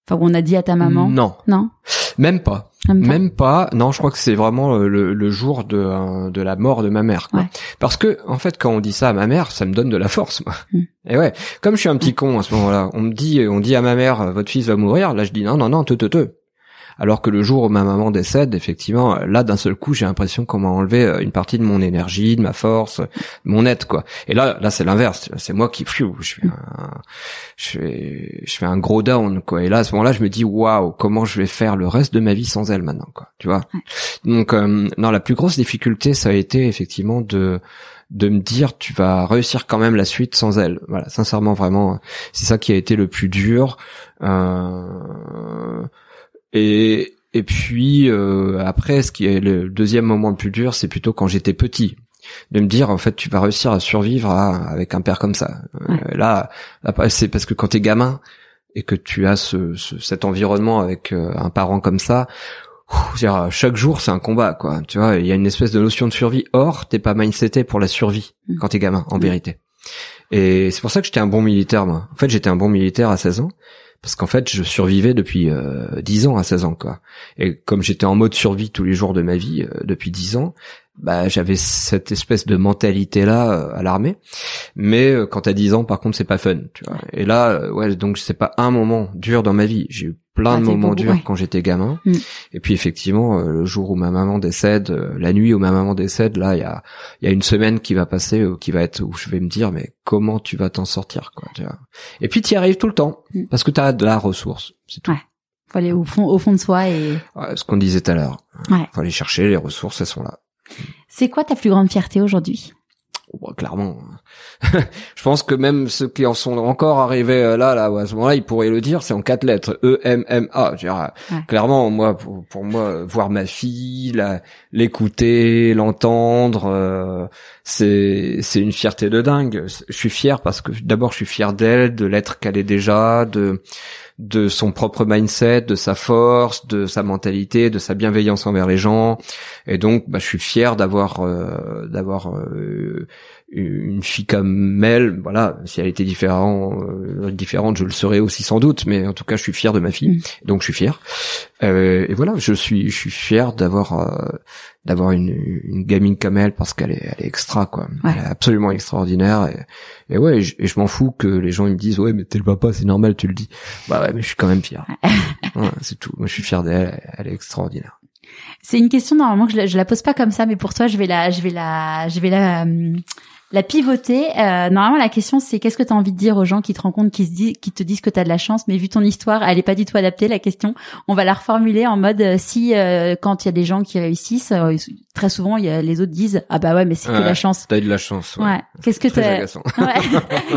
enfin où on a dit à ta maman? Non, non? Même pas. Même pas. Non, je crois que c'est vraiment euh, le, le jour de, euh, de la mort de ma mère. Quoi. Ouais. Parce que en fait, quand on dit ça à ma mère, ça me donne de la force. Moi. Mm. Et ouais, comme je suis un petit con à ce moment-là, on me dit, on dit à ma mère, votre fils va mourir. Là, je dis non, non, non, te, te, te. Alors que le jour où ma maman décède, effectivement, là, d'un seul coup, j'ai l'impression qu'on m'a enlevé euh, une partie de mon énergie, de ma force, de mon être, quoi. Et là, là, c'est l'inverse. C'est moi qui, je fais un, je fais, je fais un gros down, quoi. Et là, à ce moment-là, je me dis, waouh, comment je vais faire le reste de ma vie sans elle maintenant, quoi. Tu vois. Donc, euh, non, la plus grosse difficulté, ça a été effectivement de de me dire tu vas réussir quand même la suite sans elle. Voilà, sincèrement, vraiment, c'est ça qui a été le plus dur. Euh, et et puis euh, après, ce qui est le deuxième moment le plus dur, c'est plutôt quand j'étais petit, de me dire en fait tu vas réussir à survivre à- avec un père comme ça. Euh, là, là, c'est parce que quand t'es gamin et que tu as ce, ce- cet environnement avec euh, un parent comme ça. c'est-à-dire, chaque jour c'est un combat quoi tu vois il y a une espèce de notion de survie or t'es pas mindseté pour la survie Mm. quand t'es gamin en Mm. vérité et c'est pour ça que j'étais un bon militaire moi en fait j'étais un bon militaire à 16 ans parce qu'en fait je survivais depuis euh, 10 ans à 16 ans quoi. Et comme j'étais en mode survie tous les jours de ma vie euh, depuis 10 ans, bah j'avais cette espèce de mentalité là euh, à l'armée. Mais euh, quand t'as 10 ans par contre c'est pas fun, tu vois. Et là ouais donc c'est pas un moment dur dans ma vie, plein Ah, de moments durs ouais. quand j'étais gamin. Mm. Et puis effectivement euh, le jour où ma maman décède, euh, la nuit où ma maman décède, là il y a il y a une semaine qui va passer euh, qui va être où je vais me dire mais comment tu vas t'en sortir quoi, tu vois. Et puis tu y arrives tout le temps Mm. parce que tu as de la ressource, c'est tout. Ouais. Faut aller au fond, au fond de soi et. Ouais, ce qu'on disait tout à l'heure. Ouais. Faut aller chercher les ressources, elles sont là. C'est quoi ta plus grande fierté aujourd'hui? Oh, bah, clairement. je pense que même ceux qui en sont encore arrivés euh, là, là, à ce moment-là, ils pourraient le dire, c'est en quatre lettres. E, M, M, A. Je veux dire, Ouais. Clairement, moi, pour, pour moi, voir ma fille, l'écouter, l'entendre, euh, c'est, c'est une fierté de dingue. Je suis fier parce que d'abord, je suis fier d'elle, de l'être qu'elle est déjà, de, de son propre mindset, de sa force, de sa mentalité, de sa bienveillance envers les gens. Et donc, bah, je suis fier d'avoir, euh, d'avoir euh, une fille comme elle, voilà, si elle était différente, euh, différente, je le serais aussi sans doute, mais en tout cas, je suis fier de ma fille, donc je suis fier. Euh, et voilà, je suis, je suis fier d'avoir, euh, d'avoir une, une gamine comme elle parce qu'elle est, elle est extra, quoi. Ouais. Elle est absolument extraordinaire. Et, et ouais, et je, je m'en fous que les gens ils me disent, ouais, mais t'es le papa, c'est normal, tu le dis. Bah ouais, mais je suis quand même fier. Ouais, c'est tout. Moi, je suis fier d'elle. Elle est extraordinaire. C'est une question normalement que je la, je la pose pas comme ça, mais pour toi, je vais la, je vais la, je vais la, hum, la pivoter. Euh, normalement, la question c'est qu'est-ce que tu as envie de dire aux gens qui te rencontrent, qui se disent, qui te disent que tu as de la chance, mais vu ton histoire, elle est pas du tout adaptée. La question, on va la reformuler en mode euh, si euh, quand il y a des gens qui réussissent, euh, très souvent, il y a, les autres disent ah bah ouais, mais c'est que Ouais. la chance. T'as eu de la chance. Ouais. Ouais. Qu'est-ce que Très agaçant. Ouais.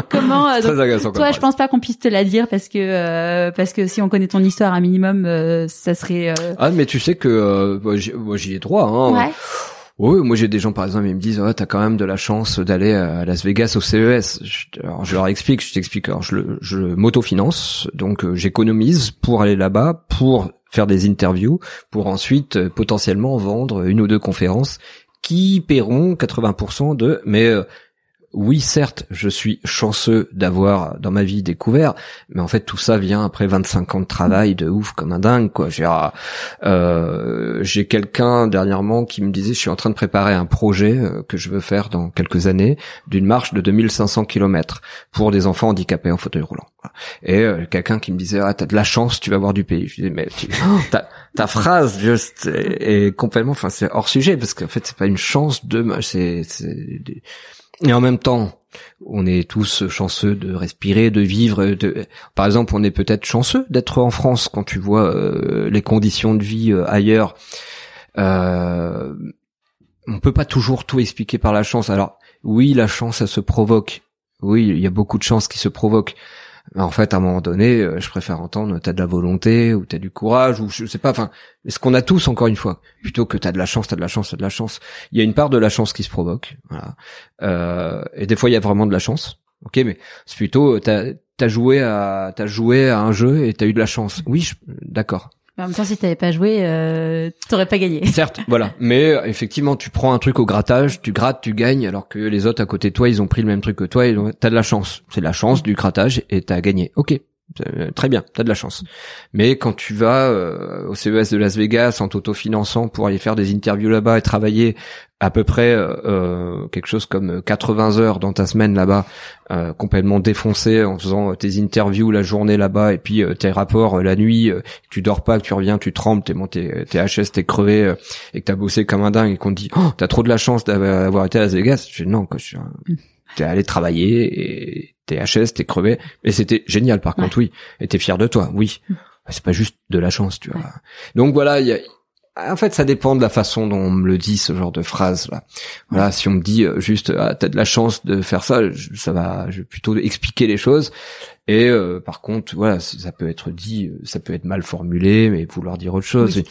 Comment euh, donc, Très agaçant. toi, je pense pas qu'on puisse te la dire parce que euh, parce que si on connaît ton histoire un minimum, euh, ça serait euh, Ah, mais tu sais que euh, moi, j'y moi, j'y ai droit. Hein. ouais. Oui, moi j'ai des gens par exemple, ils me disent, oh, t'as quand même de la chance d'aller à Las Vegas au CES. Alors je leur explique, je t'explique. Alors je, je m'autofinance, donc euh, j'économise pour aller là-bas, pour faire des interviews, pour ensuite euh, potentiellement vendre une ou deux conférences qui paieront 80% de. Mais euh, oui, certes, je suis chanceux d'avoir dans ma vie découvert, mais en fait tout ça vient après 25 ans de travail de ouf comme un dingue quoi. J'ai euh, j'ai quelqu'un dernièrement qui me disait je suis en train de préparer un projet euh, que je veux faire dans quelques années d'une marche de 2500 km pour des enfants handicapés en fauteuil roulant. Et euh, quelqu'un qui me disait ah t'as de la chance, tu vas voir du pays. Je disais mais tu- ta, ta phrase juste est, est complètement enfin c'est hors sujet parce qu'en fait c'est pas une chance de c'est et en même temps, on est tous chanceux de respirer, de vivre. Par exemple, on est peut-être chanceux d'être en France quand tu vois euh, les conditions de vie euh, ailleurs. Euh, on peut pas toujours tout expliquer par la chance. Alors oui, la chance, ça se provoque. Oui, il y a beaucoup de chances qui se provoquent. En fait, à un moment donné, euh, je préfère entendre t'as de la volonté ou t'as du courage ou je sais pas. Enfin, ce qu'on a tous encore une fois, plutôt que t'as de la chance, t'as de la chance, t'as de la chance. Il y a une part de la chance qui se provoque. Voilà. Euh, et des fois, il y a vraiment de la chance. Ok, mais c'est plutôt t'as t'as joué à t'as joué à un jeu et t'as eu de la chance. Oui, d'accord. Mais en même temps, si t'avais pas joué, euh, t'aurais pas gagné. Certes, voilà. Mais euh, effectivement, tu prends un truc au grattage, tu grattes, tu gagnes, alors que les autres à côté de toi, ils ont pris le même truc que toi, et t'as de la chance. C'est la chance du grattage et t'as gagné. Ok. Euh, Très bien, t'as de la chance. Mais quand tu vas euh, au CES de Las Vegas en t'autofinançant pour aller faire des interviews là-bas et travailler à peu près euh, euh, quelque chose comme 80 heures dans ta semaine là-bas, euh, complètement défoncé en faisant tes interviews la journée là-bas et puis euh, tes rapports euh, la nuit, euh, tu dors pas, tu reviens, tu trembles, t'es monté, t'es HS, t'es crevé euh, et que t'as bossé comme un dingue et qu'on te dit oh t'as trop de la chance d'avoir été à Las Vegas. Je dis non quoi, je suis un- t'es allé travailler et t'es HS, t'es crevé et c'était génial par contre oui et t'es fier de toi oui. C'est pas juste de la chance tu vois. Donc voilà il y a en fait, ça dépend de la façon dont on me le dit ce genre de phrase là. Voilà, si on me dit euh, juste ah, t'as de la chance de faire ça, je- ça va, je vais plutôt expliquer les choses. Et euh, par contre, voilà, ça peut être dit, euh, ça peut être mal formulé, mais vouloir dire autre chose. Oui.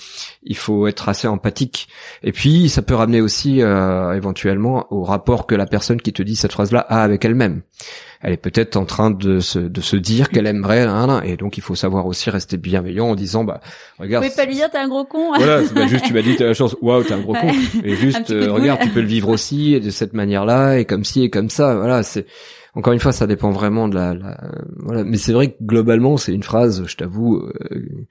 Il faut être assez empathique. Et puis, ça peut ramener aussi euh, éventuellement au rapport que la personne qui te dit cette phrase-là a avec elle-même. Elle est peut-être en train de se, de se dire qu'elle aimerait, hein, hein, et donc il faut savoir aussi rester bienveillant en disant, bah, regarde, Vous pouvez pas lui dire t'es un gros con. voilà, juste tu m'as dit t'as la chance, waouh t'es un gros con. Et juste euh, regarde, tu peux le vivre aussi de cette manière-là et comme ci et comme ça. Voilà, c'est encore une fois, ça dépend vraiment de la, la voilà. Mais c'est vrai que globalement, c'est une phrase, je t'avoue, euh,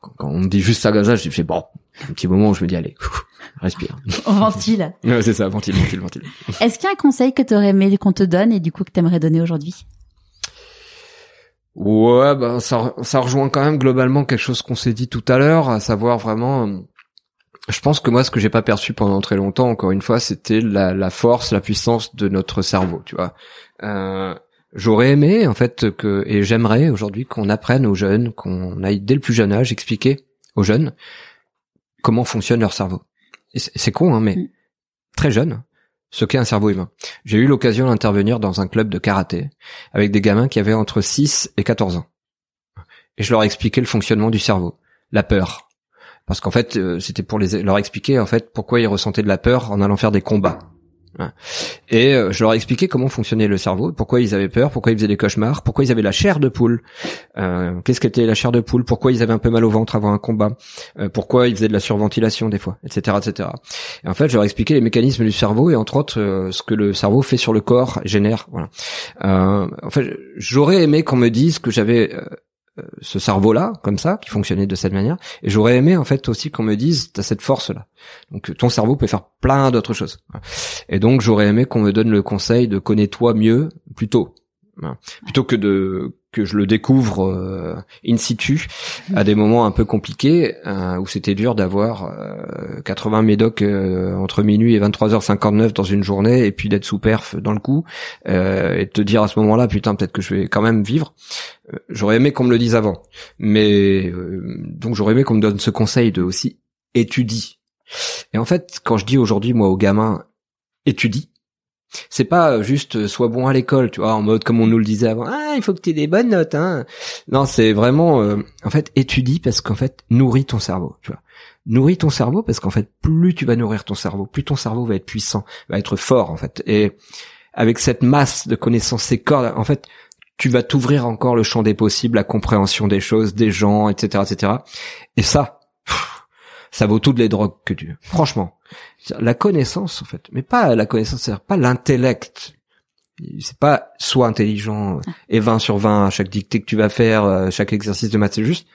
quand on me dit juste ça comme ça, je fais bon, un petit moment où je me dis allez, respire. On ventile. ouais, c'est ça, ventile, ventile, ventile. Est-ce qu'il y a un conseil que tu aurais aimé qu'on te donne et du coup que tu aimerais donner aujourd'hui? Ouais, bah ça, ça rejoint quand même globalement quelque chose qu'on s'est dit tout à l'heure, à savoir vraiment. Je pense que moi, ce que j'ai pas perçu pendant très longtemps, encore une fois, c'était la, la force, la puissance de notre cerveau, tu vois. Euh, J'aurais aimé en fait que et j'aimerais aujourd'hui qu'on apprenne aux jeunes, qu'on aille dès le plus jeune âge expliquer aux jeunes comment fonctionne leur cerveau. C'est con, hein, mais mm. très jeune, ce qu'est un cerveau humain. J'ai eu l'occasion d'intervenir dans un club de karaté avec des gamins qui avaient entre 6 et 14 ans. Et je leur ai expliqué le fonctionnement du cerveau, la peur. Parce qu'en fait, euh, c'était pour les, leur expliquer en fait pourquoi ils ressentaient de la peur en allant faire des combats. Et euh, je leur ai expliqué comment fonctionnait le cerveau, pourquoi ils avaient peur, pourquoi ils faisaient des cauchemars, pourquoi ils avaient la chair de poule, euh, qu'est-ce qu'était la chair de poule, pourquoi ils avaient un peu mal au ventre avant un combat, euh, pourquoi ils faisaient de la surventilation des fois, etc., etc. Et en fait, je leur ai expliqué les mécanismes du cerveau et entre autres ce que le cerveau fait sur le corps, génère. Voilà. en fait, j'aurais aimé qu'on me dise que j'avais euh, ce cerveau-là, comme ça, qui fonctionnait de cette manière. Et j'aurais aimé en fait aussi qu'on me dise, t'as cette force-là. Donc ton cerveau peut faire plein d'autres choses. Et donc j'aurais aimé qu'on me donne le conseil de connais-toi mieux plus tôt. Plutôt que de que je le découvre euh, in situ à des moments un peu compliqués euh, où c'était dur d'avoir 80 médocs entre minuit et 23h59 dans une journée et puis d'être sous perf dans le coup et de te dire à ce moment-là putain peut-être que je vais quand même vivre. J'aurais aimé qu'on me le dise avant. Mais donc j'aurais aimé qu'on me donne ce conseil de aussi étudie. Et en fait quand je dis aujourd'hui moi aux gamins étudie c'est pas juste euh, sois bon à l'école, tu vois, en mode comme on nous le disait avant. Ah, il faut que tu aies des bonnes notes, hein. Non, c'est vraiment, euh, en fait, étudie parce qu'en fait, nourris ton cerveau, tu vois. Nourris ton cerveau parce qu'en fait, plus tu vas nourrir ton cerveau, plus ton cerveau va être puissant, va être fort, en fait. Et avec cette masse de connaissances, ces corps, en fait, tu vas t'ouvrir encore le champ des possibles, la compréhension des choses, des gens, etc., etc. Et ça, ça vaut toutes les drogues que tu. Franchement, la connaissance en fait, mais pas la connaissance, c'est pas l'intellect. C'est pas soit intelligent et 20 sur 20 à chaque dictée que tu vas faire, euh, chaque exercice de maths, c'est juste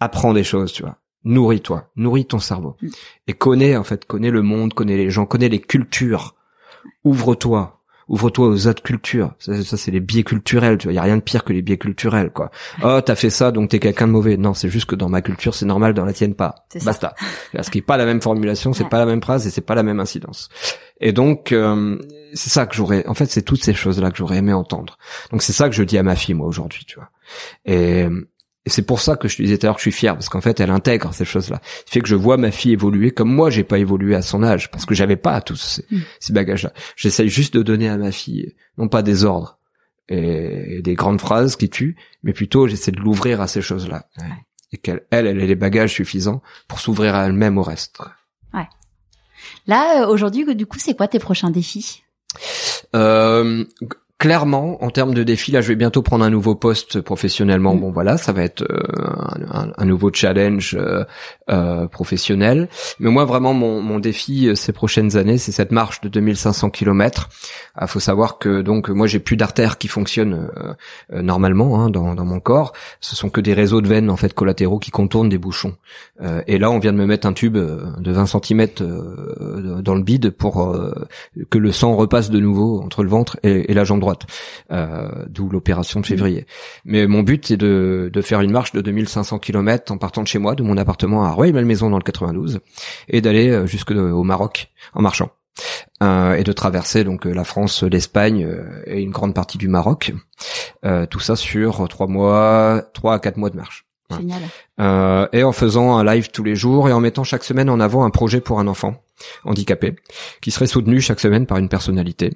apprends des choses, tu vois. Nourris-toi, nourris ton cerveau mm. et connais en fait, connais le monde, connais les gens, connais les cultures. Ouvre-toi, ouvre-toi aux autres cultures. Ça, c'est les biais culturels. Tu vois, y a rien de pire que les biais culturels, quoi. Oh, t'as fait ça, donc t'es quelqu'un de mauvais. Non, c'est juste que dans ma culture, c'est normal, dans la tienne pas. Basta. Parce qu'il n'y a pas la même formulation, c'est pas la même phrase et c'est pas la même incidence. Et donc, euh, c'est ça que j'aurais. En fait, c'est toutes ces choses-là que j'aurais aimé entendre. Donc, c'est ça que je dis à ma fille, moi, aujourd'hui, tu vois. Et et c'est pour ça que je te disais tout à l'heure que je suis fier, parce qu'en fait, elle intègre ces choses-là. Ce fait que je vois ma fille évoluer comme moi, j'ai pas évolué à son âge, parce que j'avais pas tous ces, mm. ces bagages-là. J'essaye juste de donner à ma fille, non pas des ordres et, des grandes phrases qui tuent, mais plutôt j'essaie de l'ouvrir à ces choses-là. Et qu'elle, elle, elle ait les bagages suffisants pour s'ouvrir à elle-même au reste. Ouais. Là, euh, aujourd'hui, du coup, c'est quoi tes prochains défis? Euh, clairement, en termes de défis, là, je vais bientôt prendre un nouveau poste professionnellement. Mm. Bon, voilà, ça va être euh, un, nouveau challenge euh, euh, professionnel. Mais moi, vraiment, mon, mon défi ces prochaines années, c'est cette marche de 2500 km. Il faut savoir que donc moi, j'ai plus d'artères qui fonctionnent normalement hein, dans, dans mon corps. Ce sont que des réseaux de veines en fait collatéraux qui contournent des bouchons. et là, on vient de me mettre un tube de 20 cm dans le bide pour que le sang repasse de nouveau entre le ventre et, et la jambe droite euh, d'où l'opération de février. Mais mon but c'est de, de faire une marche de 2500 km en partant de chez moi, de mon appartement à Rueil-Malmaison dans le 92, et d'aller euh, jusque au Maroc en marchant. Euh, et de traverser donc la France, l'Espagne et une grande partie du Maroc. tout ça sur trois mois, trois à quatre mois de marche. Génial. Euh, et en faisant un live tous les jours et en mettant chaque semaine en avant un projet pour un enfant handicapé qui serait soutenu chaque semaine par une personnalité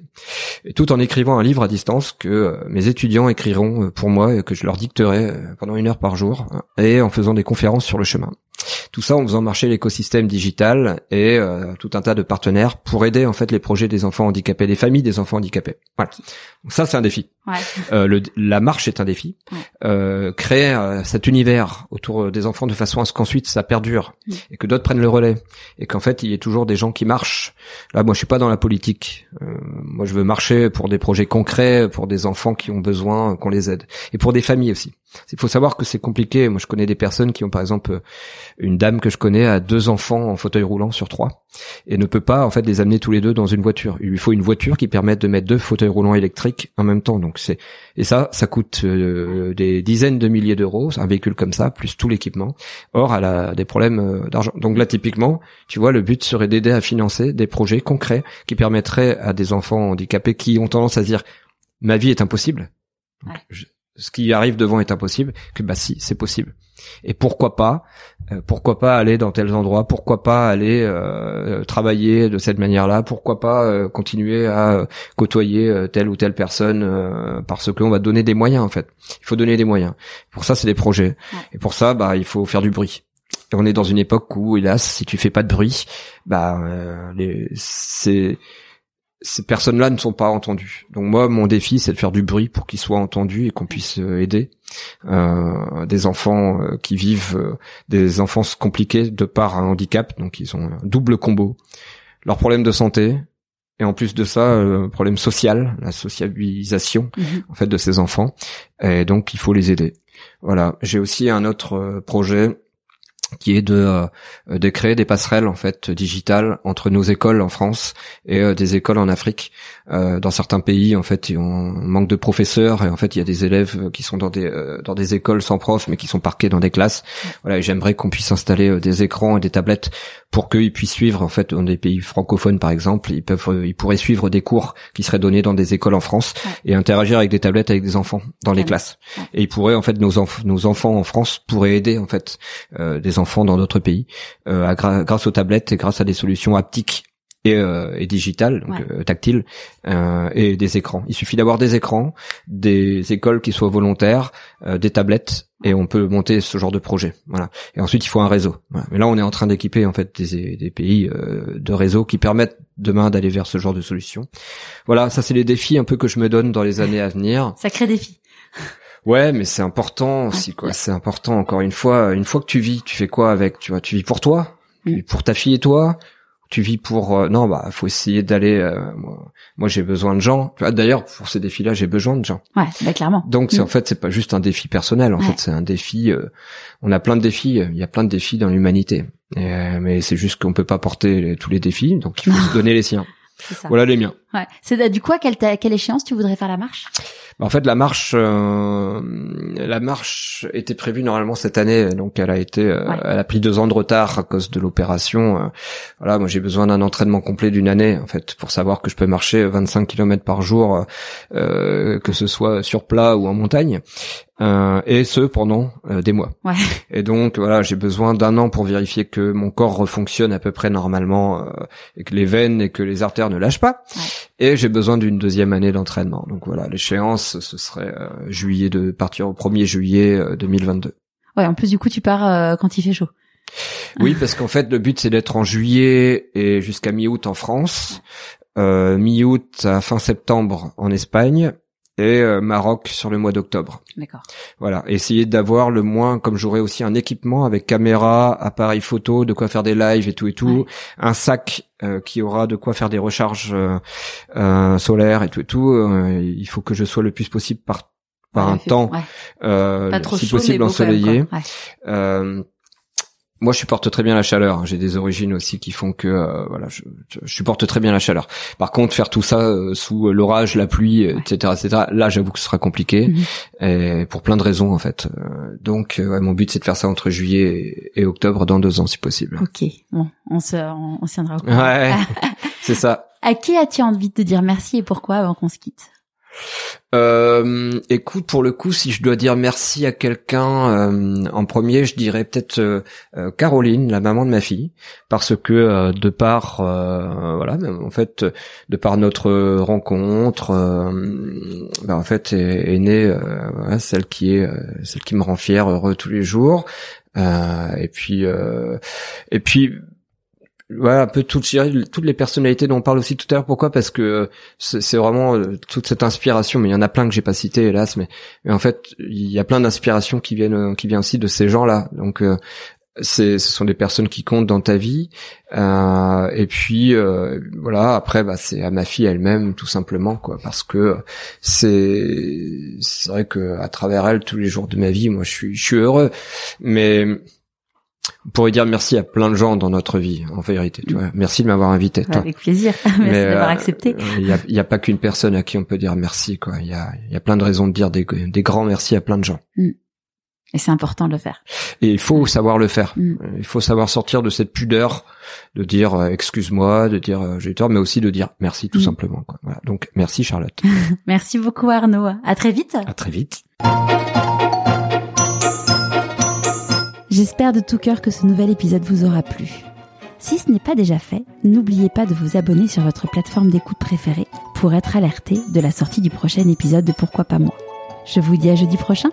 et tout en écrivant un livre à distance que euh, mes étudiants écriront euh, pour moi et que je leur dicterai pendant une heure par jour et en faisant des conférences sur le chemin Tout ça en faisant marcher l'écosystème digital et euh, tout un tas de partenaires pour aider en fait les projets des enfants handicapés, des familles des enfants handicapés. Voilà. Donc ça c'est un défi. Ouais. Euh, le, la marche est un défi. Ouais. Euh, créer euh, cet univers autour des enfants de façon à ce qu'ensuite ça perdure Mm. et que d'autres prennent le relais et qu'en fait il y ait toujours des gens qui marchent. Là, moi je suis pas dans la politique. Euh, moi je veux marcher pour des projets concrets, pour des enfants qui ont besoin qu'on les aide et pour des familles aussi. Il faut savoir que c'est compliqué. Moi je connais des personnes qui ont par exemple euh, une dame que je connais a deux enfants en fauteuil roulant sur trois et ne peut pas en fait les amener tous les deux dans une voiture. Il lui faut une voiture qui permette de mettre deux fauteuils roulants électriques en même temps. Donc c'est et ça, ça coûte euh, des dizaines de milliers d'euros, un véhicule comme ça, plus tout l'équipement. Or, elle a des problèmes euh, d'argent. Donc là, typiquement, tu vois, le but serait d'aider à financer des projets concrets qui permettraient à des enfants handicapés qui ont tendance à se dire ma vie est impossible. Donc, Ouais. je- ce qui arrive devant est impossible. Que bah si, c'est possible. Et pourquoi pas euh, Pourquoi pas aller dans tels endroits Pourquoi pas aller euh, travailler de cette manière-là Pourquoi pas euh, continuer à euh, côtoyer euh, telle ou telle personne euh, parce qu'on va donner des moyens en fait. Il faut donner des moyens. Pour ça, c'est des projets. Ouais. Et pour ça, bah, il faut faire du bruit. Et on est dans une époque où, hélas, si tu fais pas de bruit, bah, euh, les, ces, ces personnes-là ne sont pas entendues. Donc moi, mon défi, c'est de faire du bruit pour qu'ils soient entendus et qu'on puisse euh, aider euh, des enfants euh, qui vivent euh, des enfances compliquées de par un handicap. Donc ils ont un double combo. Leur problème de santé, et en plus de ça, euh, problème social, la sociabilisation Mhm. en fait de ces enfants et donc il faut les aider. Voilà, j'ai aussi un autre projet qui est de, euh, de créer des passerelles en fait digitales entre nos écoles en France et euh, des écoles en Afrique. Euh, dans certains pays, en fait, on manque de professeurs et en fait, il y a des élèves qui sont dans des dans des écoles sans prof, mais qui sont parqués dans des classes. Voilà, j'aimerais qu'on puisse installer des écrans et des tablettes pour qu'ils puissent suivre en fait dans des pays francophones par exemple, ils peuvent ils pourraient suivre des cours qui seraient donnés dans des écoles en France et interagir avec des tablettes avec des enfants dans les classes. Et ils pourraient en fait nos enf- nos enfants en France pourraient aider en fait euh, des enfants dans d'autres pays euh, à grâce aux tablettes et grâce à des solutions haptiques et, euh, et digitales, donc Ouais. euh, tactiles, euh, et des écrans. Il suffit d'avoir des écrans, des écoles qui soient volontaires, des tablettes, et on peut monter ce genre de projet. Voilà. Et ensuite, il faut un réseau. Voilà. Mais là, on est en train d'équiper en fait des, des pays de réseaux qui permettent demain d'aller vers ce genre de solution. Voilà, ça c'est les défis un peu que je me donne dans les années à venir. Sacré défi. Ouais, mais c'est important aussi, quoi. C'est important. Encore une fois, une fois que tu vis, tu fais quoi avec Tu vois, tu vis pour toi, tu Mm. vis pour ta fille et toi. Tu vis pour euh, non, bah, faut essayer d'aller. euh, moi, moi, j'ai besoin de gens. Tu vois, D'ailleurs, pour ces défis-là, j'ai besoin de gens. Ouais, bah clairement. Donc, c'est Mm. en fait, c'est pas juste un défi personnel. En Ouais. fait, c'est un défi. euh, on a plein de défis. Il y a plein de défis dans l'humanité. Euh, mais c'est juste qu'on peut pas porter les- tous les défis. Donc, il faut se donner les siens. Voilà les miens. Ouais. C'est du coup à quelle, quelle échéance tu voudrais faire la marche? En fait, la marche, euh, la marche était prévue normalement cette année, donc elle a été, euh, Ouais. elle a pris deux ans de retard à cause de l'opération. euh. voilà, moi j'ai besoin d'un entraînement complet d'une année en fait pour savoir que je peux marcher 25 km par jour, euh, que ce soit sur plat ou en montagne, euh, et ce pendant euh, des mois. Ouais. Et donc voilà, j'ai besoin d'un an pour vérifier que mon corps refonctionne à peu près normalement euh, et que les veines et que les artères ne lâchent pas. Ouais. Et j'ai besoin d'une deuxième année d'entraînement. Donc voilà, l'échéance ce serait euh, juillet de partir au 1er juillet euh, 2022. Ouais, en plus du coup tu pars euh, quand il fait chaud. Oui, parce qu'en fait le but c'est d'être en juillet et jusqu'à mi-août en France, euh, mi-août à fin septembre en Espagne et euh, Maroc sur le mois d'octobre. D'accord. Voilà, essayer d'avoir le moins, comme j'aurai aussi un équipement avec caméra, appareil photo, de quoi faire des lives et tout et tout, Ouais. un sac euh, qui aura de quoi faire des recharges euh, euh, solaires et tout et tout. euh, il faut que je sois le plus possible par par Ouais, un temps, ouais. euh, Pas trop si chaud, possible ensoleillé. Moi, je supporte très bien la chaleur. J'ai des origines aussi qui font que euh, voilà, je, je- supporte très bien la chaleur. Par contre, faire tout ça euh, sous euh, l'orage, la pluie, etc., etc. Là, j'avoue que ce sera compliqué Mhm. et pour plein de raisons en fait. Donc, ouais, mon but c'est de faire ça entre juillet et, et octobre dans deux ans si possible. Ok. Bon, on se, on, on tiendra au courant. Ouais, c'est ça. À qui as-tu envie de te dire merci et pourquoi avant qu'on se quitte? Euh, écoute, pour le coup, si je dois dire merci à quelqu'un, euh, en premier, je dirais peut-être euh, euh, Caroline, la maman de ma fille, parce que euh, de par, euh, voilà, en fait, de par notre rencontre, bah, en fait, est, est née voilà, celle qui est, celle qui me rend fier, heureux tous les jours. et puis et puis voilà un peu toutes toutes les personnalités dont on parle aussi tout à l'heure. Pourquoi? Parce que c'est vraiment toute cette inspiration mais il y en a plein que j'ai pas cité hélas mais, mais en fait il y a plein d'inspirations qui viennent qui viennent aussi de ces gens là donc c'est ce sont des personnes qui comptent dans ta vie. Euh, et puis euh, voilà après bah c'est à ma fille elle-même tout simplement quoi parce que c'est c'est vrai que à travers elle tous les jours de ma vie moi je suis je suis heureux. Mais on pourrait dire merci à plein de gens dans notre vie, en vérité. Tu vois. Merci de m'avoir invité. Toi. Avec plaisir. merci d'avoir euh, accepté. Il n'y a, pas qu'une personne à qui on peut dire merci. Quoi. Il y a, y a plein de raisons de dire des, des grands merci à plein de gens. Mm. Et c'est important de le faire. Et il faut savoir le faire. Mm. Il faut savoir sortir de cette pudeur de dire euh, excuse-moi, de dire euh, j'ai tort, mais aussi de dire merci tout mm. simplement. Quoi. Voilà. Donc merci Charlotte. merci beaucoup Arnaud. À très vite. À très vite. J'espère de tout cœur que ce nouvel épisode vous aura plu. Si ce n'est pas déjà fait, n'oubliez pas de vous abonner sur votre plateforme d'écoute préférée pour être alerté de la sortie du prochain épisode de Pourquoi pas moi. Je vous dis à jeudi prochain.